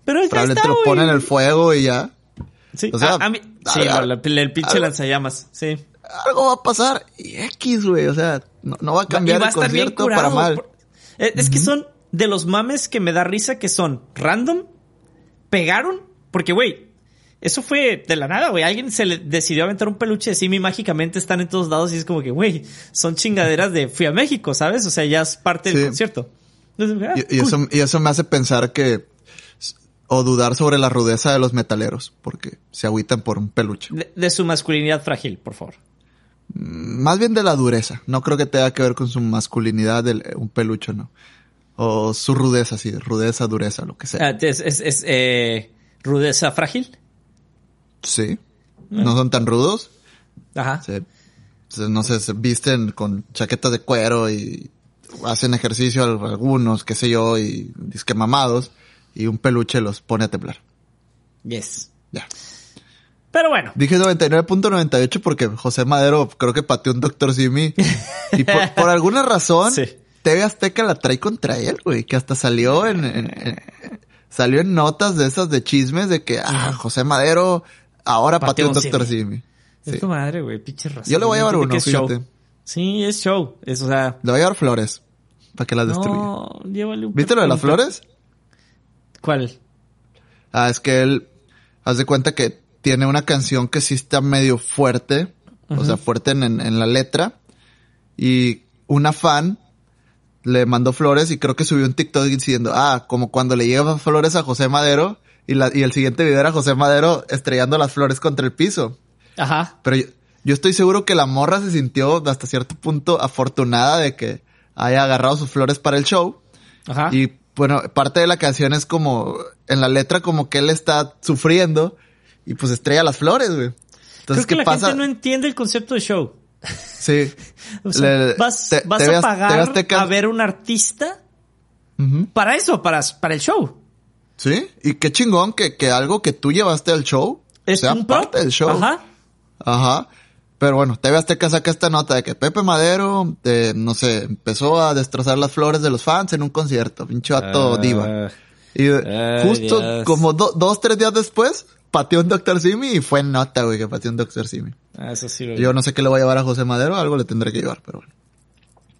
Pero ya Probablemente está, lo ponen en el fuego y ya. Sí, O sea, a, a mí, sí, a- la- la- el pinche lanzallamas, sí. Algo va a pasar. Y X, güey. O sea, no, no va a cambiar va el concierto para mal. Eh, Es que son de los mames que me da risa que son random, pegaron, porque güey, eso fue de la nada, güey. Alguien se le decidió aventar un peluche de Simi mágicamente están en todos lados y es como que, güey, son chingaderas de fui a México, ¿sabes? O sea, ya es parte del concierto. Entonces, ah, Y, eso, y eso me hace pensar que... O dudar sobre la rudeza de los metaleros. Porque se agüitan por un peluche. de, de su masculinidad frágil, por favor. Más bien de la dureza. No creo que tenga que ver con su masculinidad del, un peluche, no. O su rudeza, sí. Rudeza, dureza, lo que sea. Ah, es, es, es, eh, rudeza frágil. Sí. No son tan rudos. Ajá. Se- no sé, se visten con chaquetas de cuero y hacen ejercicio al- algunos, qué sé yo, y disque mamados. Y un peluche los pone a temblar. Yes. Ya. Pero bueno. Dije 99.98 porque José Madero creo que pateó un Doctor Simi. Y por, por alguna razón, Sí. TV Azteca la trae contra él, güey. Que hasta salió en, en- en- salió en notas de esas de chismes de que, ah, José Madero ahora Pateó pateó un Doctor Simi. Es tu madre, güey, pinche razón. Yo le voy a llevar uno, es show. fíjate. Sí, es show. Es, o sea, Le voy a llevar flores para que las destruya. no, llévale un ¿Viste lo de las flores? ¿Cuál? Ah, es que él, haz de cuenta que tiene una canción que sí está medio fuerte, o sea, fuerte en, en- la letra, y una fan le mandó flores y creo que subió un TikTok diciendo, ah, como cuando le llevan flores a José Madero, y, la, y el siguiente video era José Madero estrellando las flores contra el piso. Ajá. Pero yo, yo estoy seguro que la morra se sintió hasta cierto punto afortunada de que haya agarrado sus flores para el show. Ajá. Y bueno, parte de la canción es como, en la letra como que él está sufriendo y pues estrella las flores, güey. Creo que ¿qué la pasa? gente no entiende el concepto de show. Sí. O sea, Le- vas, te- a pagar a ver un artista para eso, para, para el show. Sí. Y qué chingón que, que algo que tú llevaste al show Es sea un parte del show. Ajá. Ajá. Pero bueno, TV Azteca saca esta nota de que Pepe Madero, eh, no sé, empezó a destrozar las flores de los fans en un concierto. Pinche vato Ah. diva. Y Ay, justo como do- dos, tres días después, pateó un Dr. Simi y fue nota, güey, que pateó un Dr. Simi. Ah, eso sí. lo Yo no sé qué le voy a llevar a José Madero, algo le tendré que llevar, pero bueno.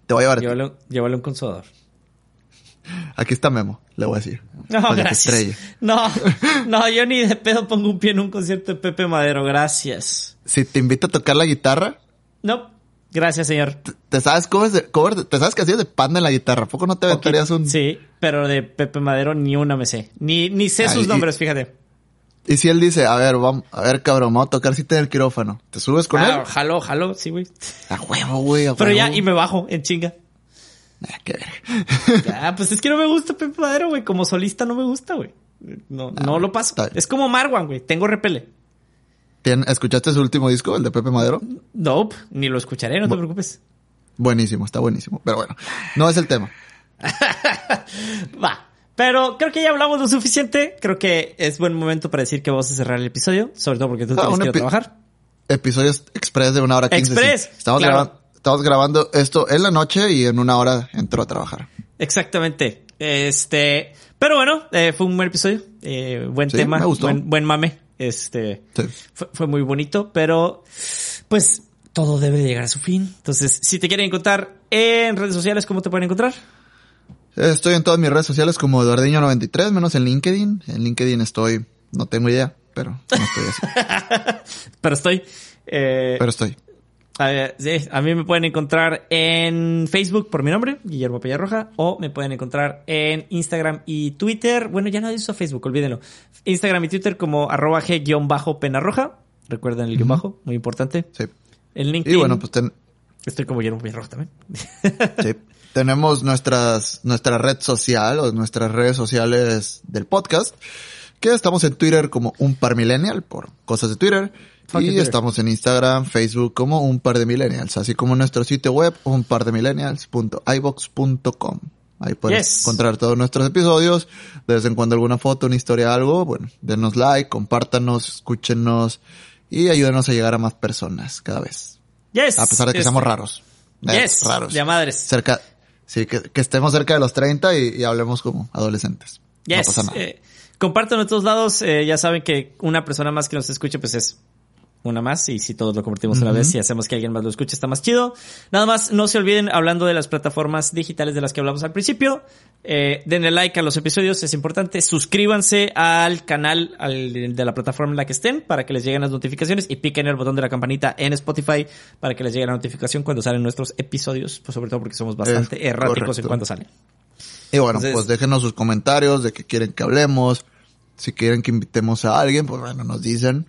Te voy a llevar. Llévale, llévale un consolador. Aquí está Memo, le voy a decir. No, Para gracias. No, no, yo ni de pedo pongo un pie en un concierto de Pepe Madero, gracias. Si te invita a tocar la guitarra, No, gracias, señor. ¿te sabes de, cover de- te sabes que hacías de panda en la guitarra? ¿A poco no te aventarías un... Sí, pero de Pepe Madero ni una me sé. Ni, ni sé Ay, sus y- nombres, fíjate. Y si él dice, a ver, vamos, a ver, cabrón, vamos a tocar si en el quirófano. ¿Te subes con Ah, él? jalo, jalo, sí, güey. A huevo, güey, a Pero ya, huevo. y me bajo en chinga. Ah, qué verga. Ah, pues es que no me gusta Pepe Madero, güey. Como solista no me gusta, güey. No, no lo paso. Es como Marwan, güey. Tengo repele. ¿Tien- ¿Escuchaste su último disco, el de Pepe Madero? Nope, ni lo escucharé, no te preocupes. Buenísimo, está buenísimo. Pero bueno, no es el tema. Va. Pero creo que ya hablamos lo suficiente. Creo que es buen momento para decir que vamos a cerrar el episodio. Sobre todo porque tú Ah, tienes que ir a epi- trabajar. Episodios express de una hora quince. Express, sí. Estamos, claro. grabando, estamos grabando esto en la noche y en una hora entro a trabajar. Exactamente. Este. Pero bueno, eh, fue un buen episodio. Eh, buen Sí, tema. Buen, buen mame. Este. Sí. Fue, fue muy bonito, pero pues todo debe de llegar a su fin. Entonces, si te quieren encontrar en redes sociales, ¿cómo te pueden encontrar? Estoy en todas mis redes sociales como Eduardiño93, menos en LinkedIn. En LinkedIn estoy, no tengo idea, pero no estoy así. Pero estoy. eh, pero estoy. a, ver, sí, a mí me pueden encontrar en Facebook por mi nombre, Guillermo Pellarroja, o me pueden encontrar en Instagram y Twitter. Bueno, ya no uso Facebook, olvídenlo. Instagram y Twitter como arroba g-penarroja. Recuerden el guion bajo, muy importante. Sí. En LinkedIn Y bueno, pues ten- estoy como Guillermo Pellarroja también. sí. tenemos nuestras, nuestra red social o nuestras redes sociales del podcast, que estamos en Twitter como un par millennial por cosas de Twitter. Y Twitter. estamos en Instagram, Facebook como un par de millennials, así como nuestro sitio web un par de millennials.ibox.com. Ahí pueden Yes. encontrar todos nuestros episodios, de vez en cuando alguna foto, una historia, algo, bueno, denos like, compártanos, escúchenos y ayúdenos a llegar a más personas cada vez. Yes. A pesar de que Este, seamos raros. Eh, Yes. raros. De a madres. Cerca, sí, que, que estemos cerca de los 30 y, y hablemos como adolescentes. No Yes. pasa nada. Eh, en todos lados. eh, ya saben que una persona más que nos escuche, pues es una más. Y si todos lo convertimos a la vez y hacemos que alguien más lo escuche, está más chido. Nada más, no se olviden, hablando de las plataformas digitales de las que hablamos al principio, eh, denle like a los episodios, es importante. Suscríbanse al canal al- de la plataforma en la que estén para que les lleguen las notificaciones y piquen el botón de la campanita en Spotify para que les llegue la notificación cuando salen nuestros episodios, pues sobre todo porque somos bastante Es erráticos en cuando salen. Y bueno, Entonces- pues déjenos sus comentarios de qué quieren que hablemos. Si quieren que invitemos a alguien, pues bueno, nos dicen.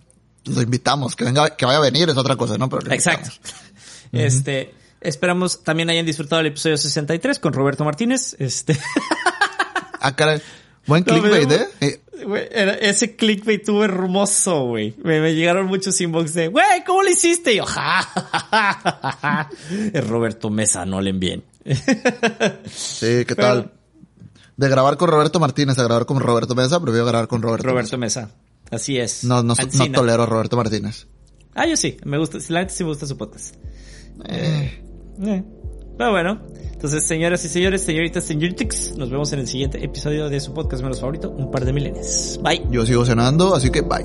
Lo invitamos. Que venga, que vaya a venir es otra cosa, ¿no? Pero Exacto. Este, esperamos también hayan disfrutado el episodio 63 con Roberto Martínez. Este, Ah, caray. Buen clickbait, ¿eh? Ese clickbait tuvo hermoso, güey. Me, me llegaron muchos inbox de, güey, ¿cómo lo hiciste? Y yo, ja, Roberto Mesa, no le envíen. Sí, ¿qué Pero- tal? De grabar con Roberto Martínez a grabar con Roberto Mesa, prefiero grabar con Roberto, Roberto Mesa. Mesa. Así es. No, no, no tolero a Roberto Martínez. Ah, yo sí. Me gusta, la neta sí me gusta su podcast. Eh, eh. Pero bueno. Entonces, señoras y señores, señoritas, señoritas, nos vemos en el siguiente episodio de su podcast menos favorito, Un par de milenios. Bye. Yo sigo cenando, así que bye.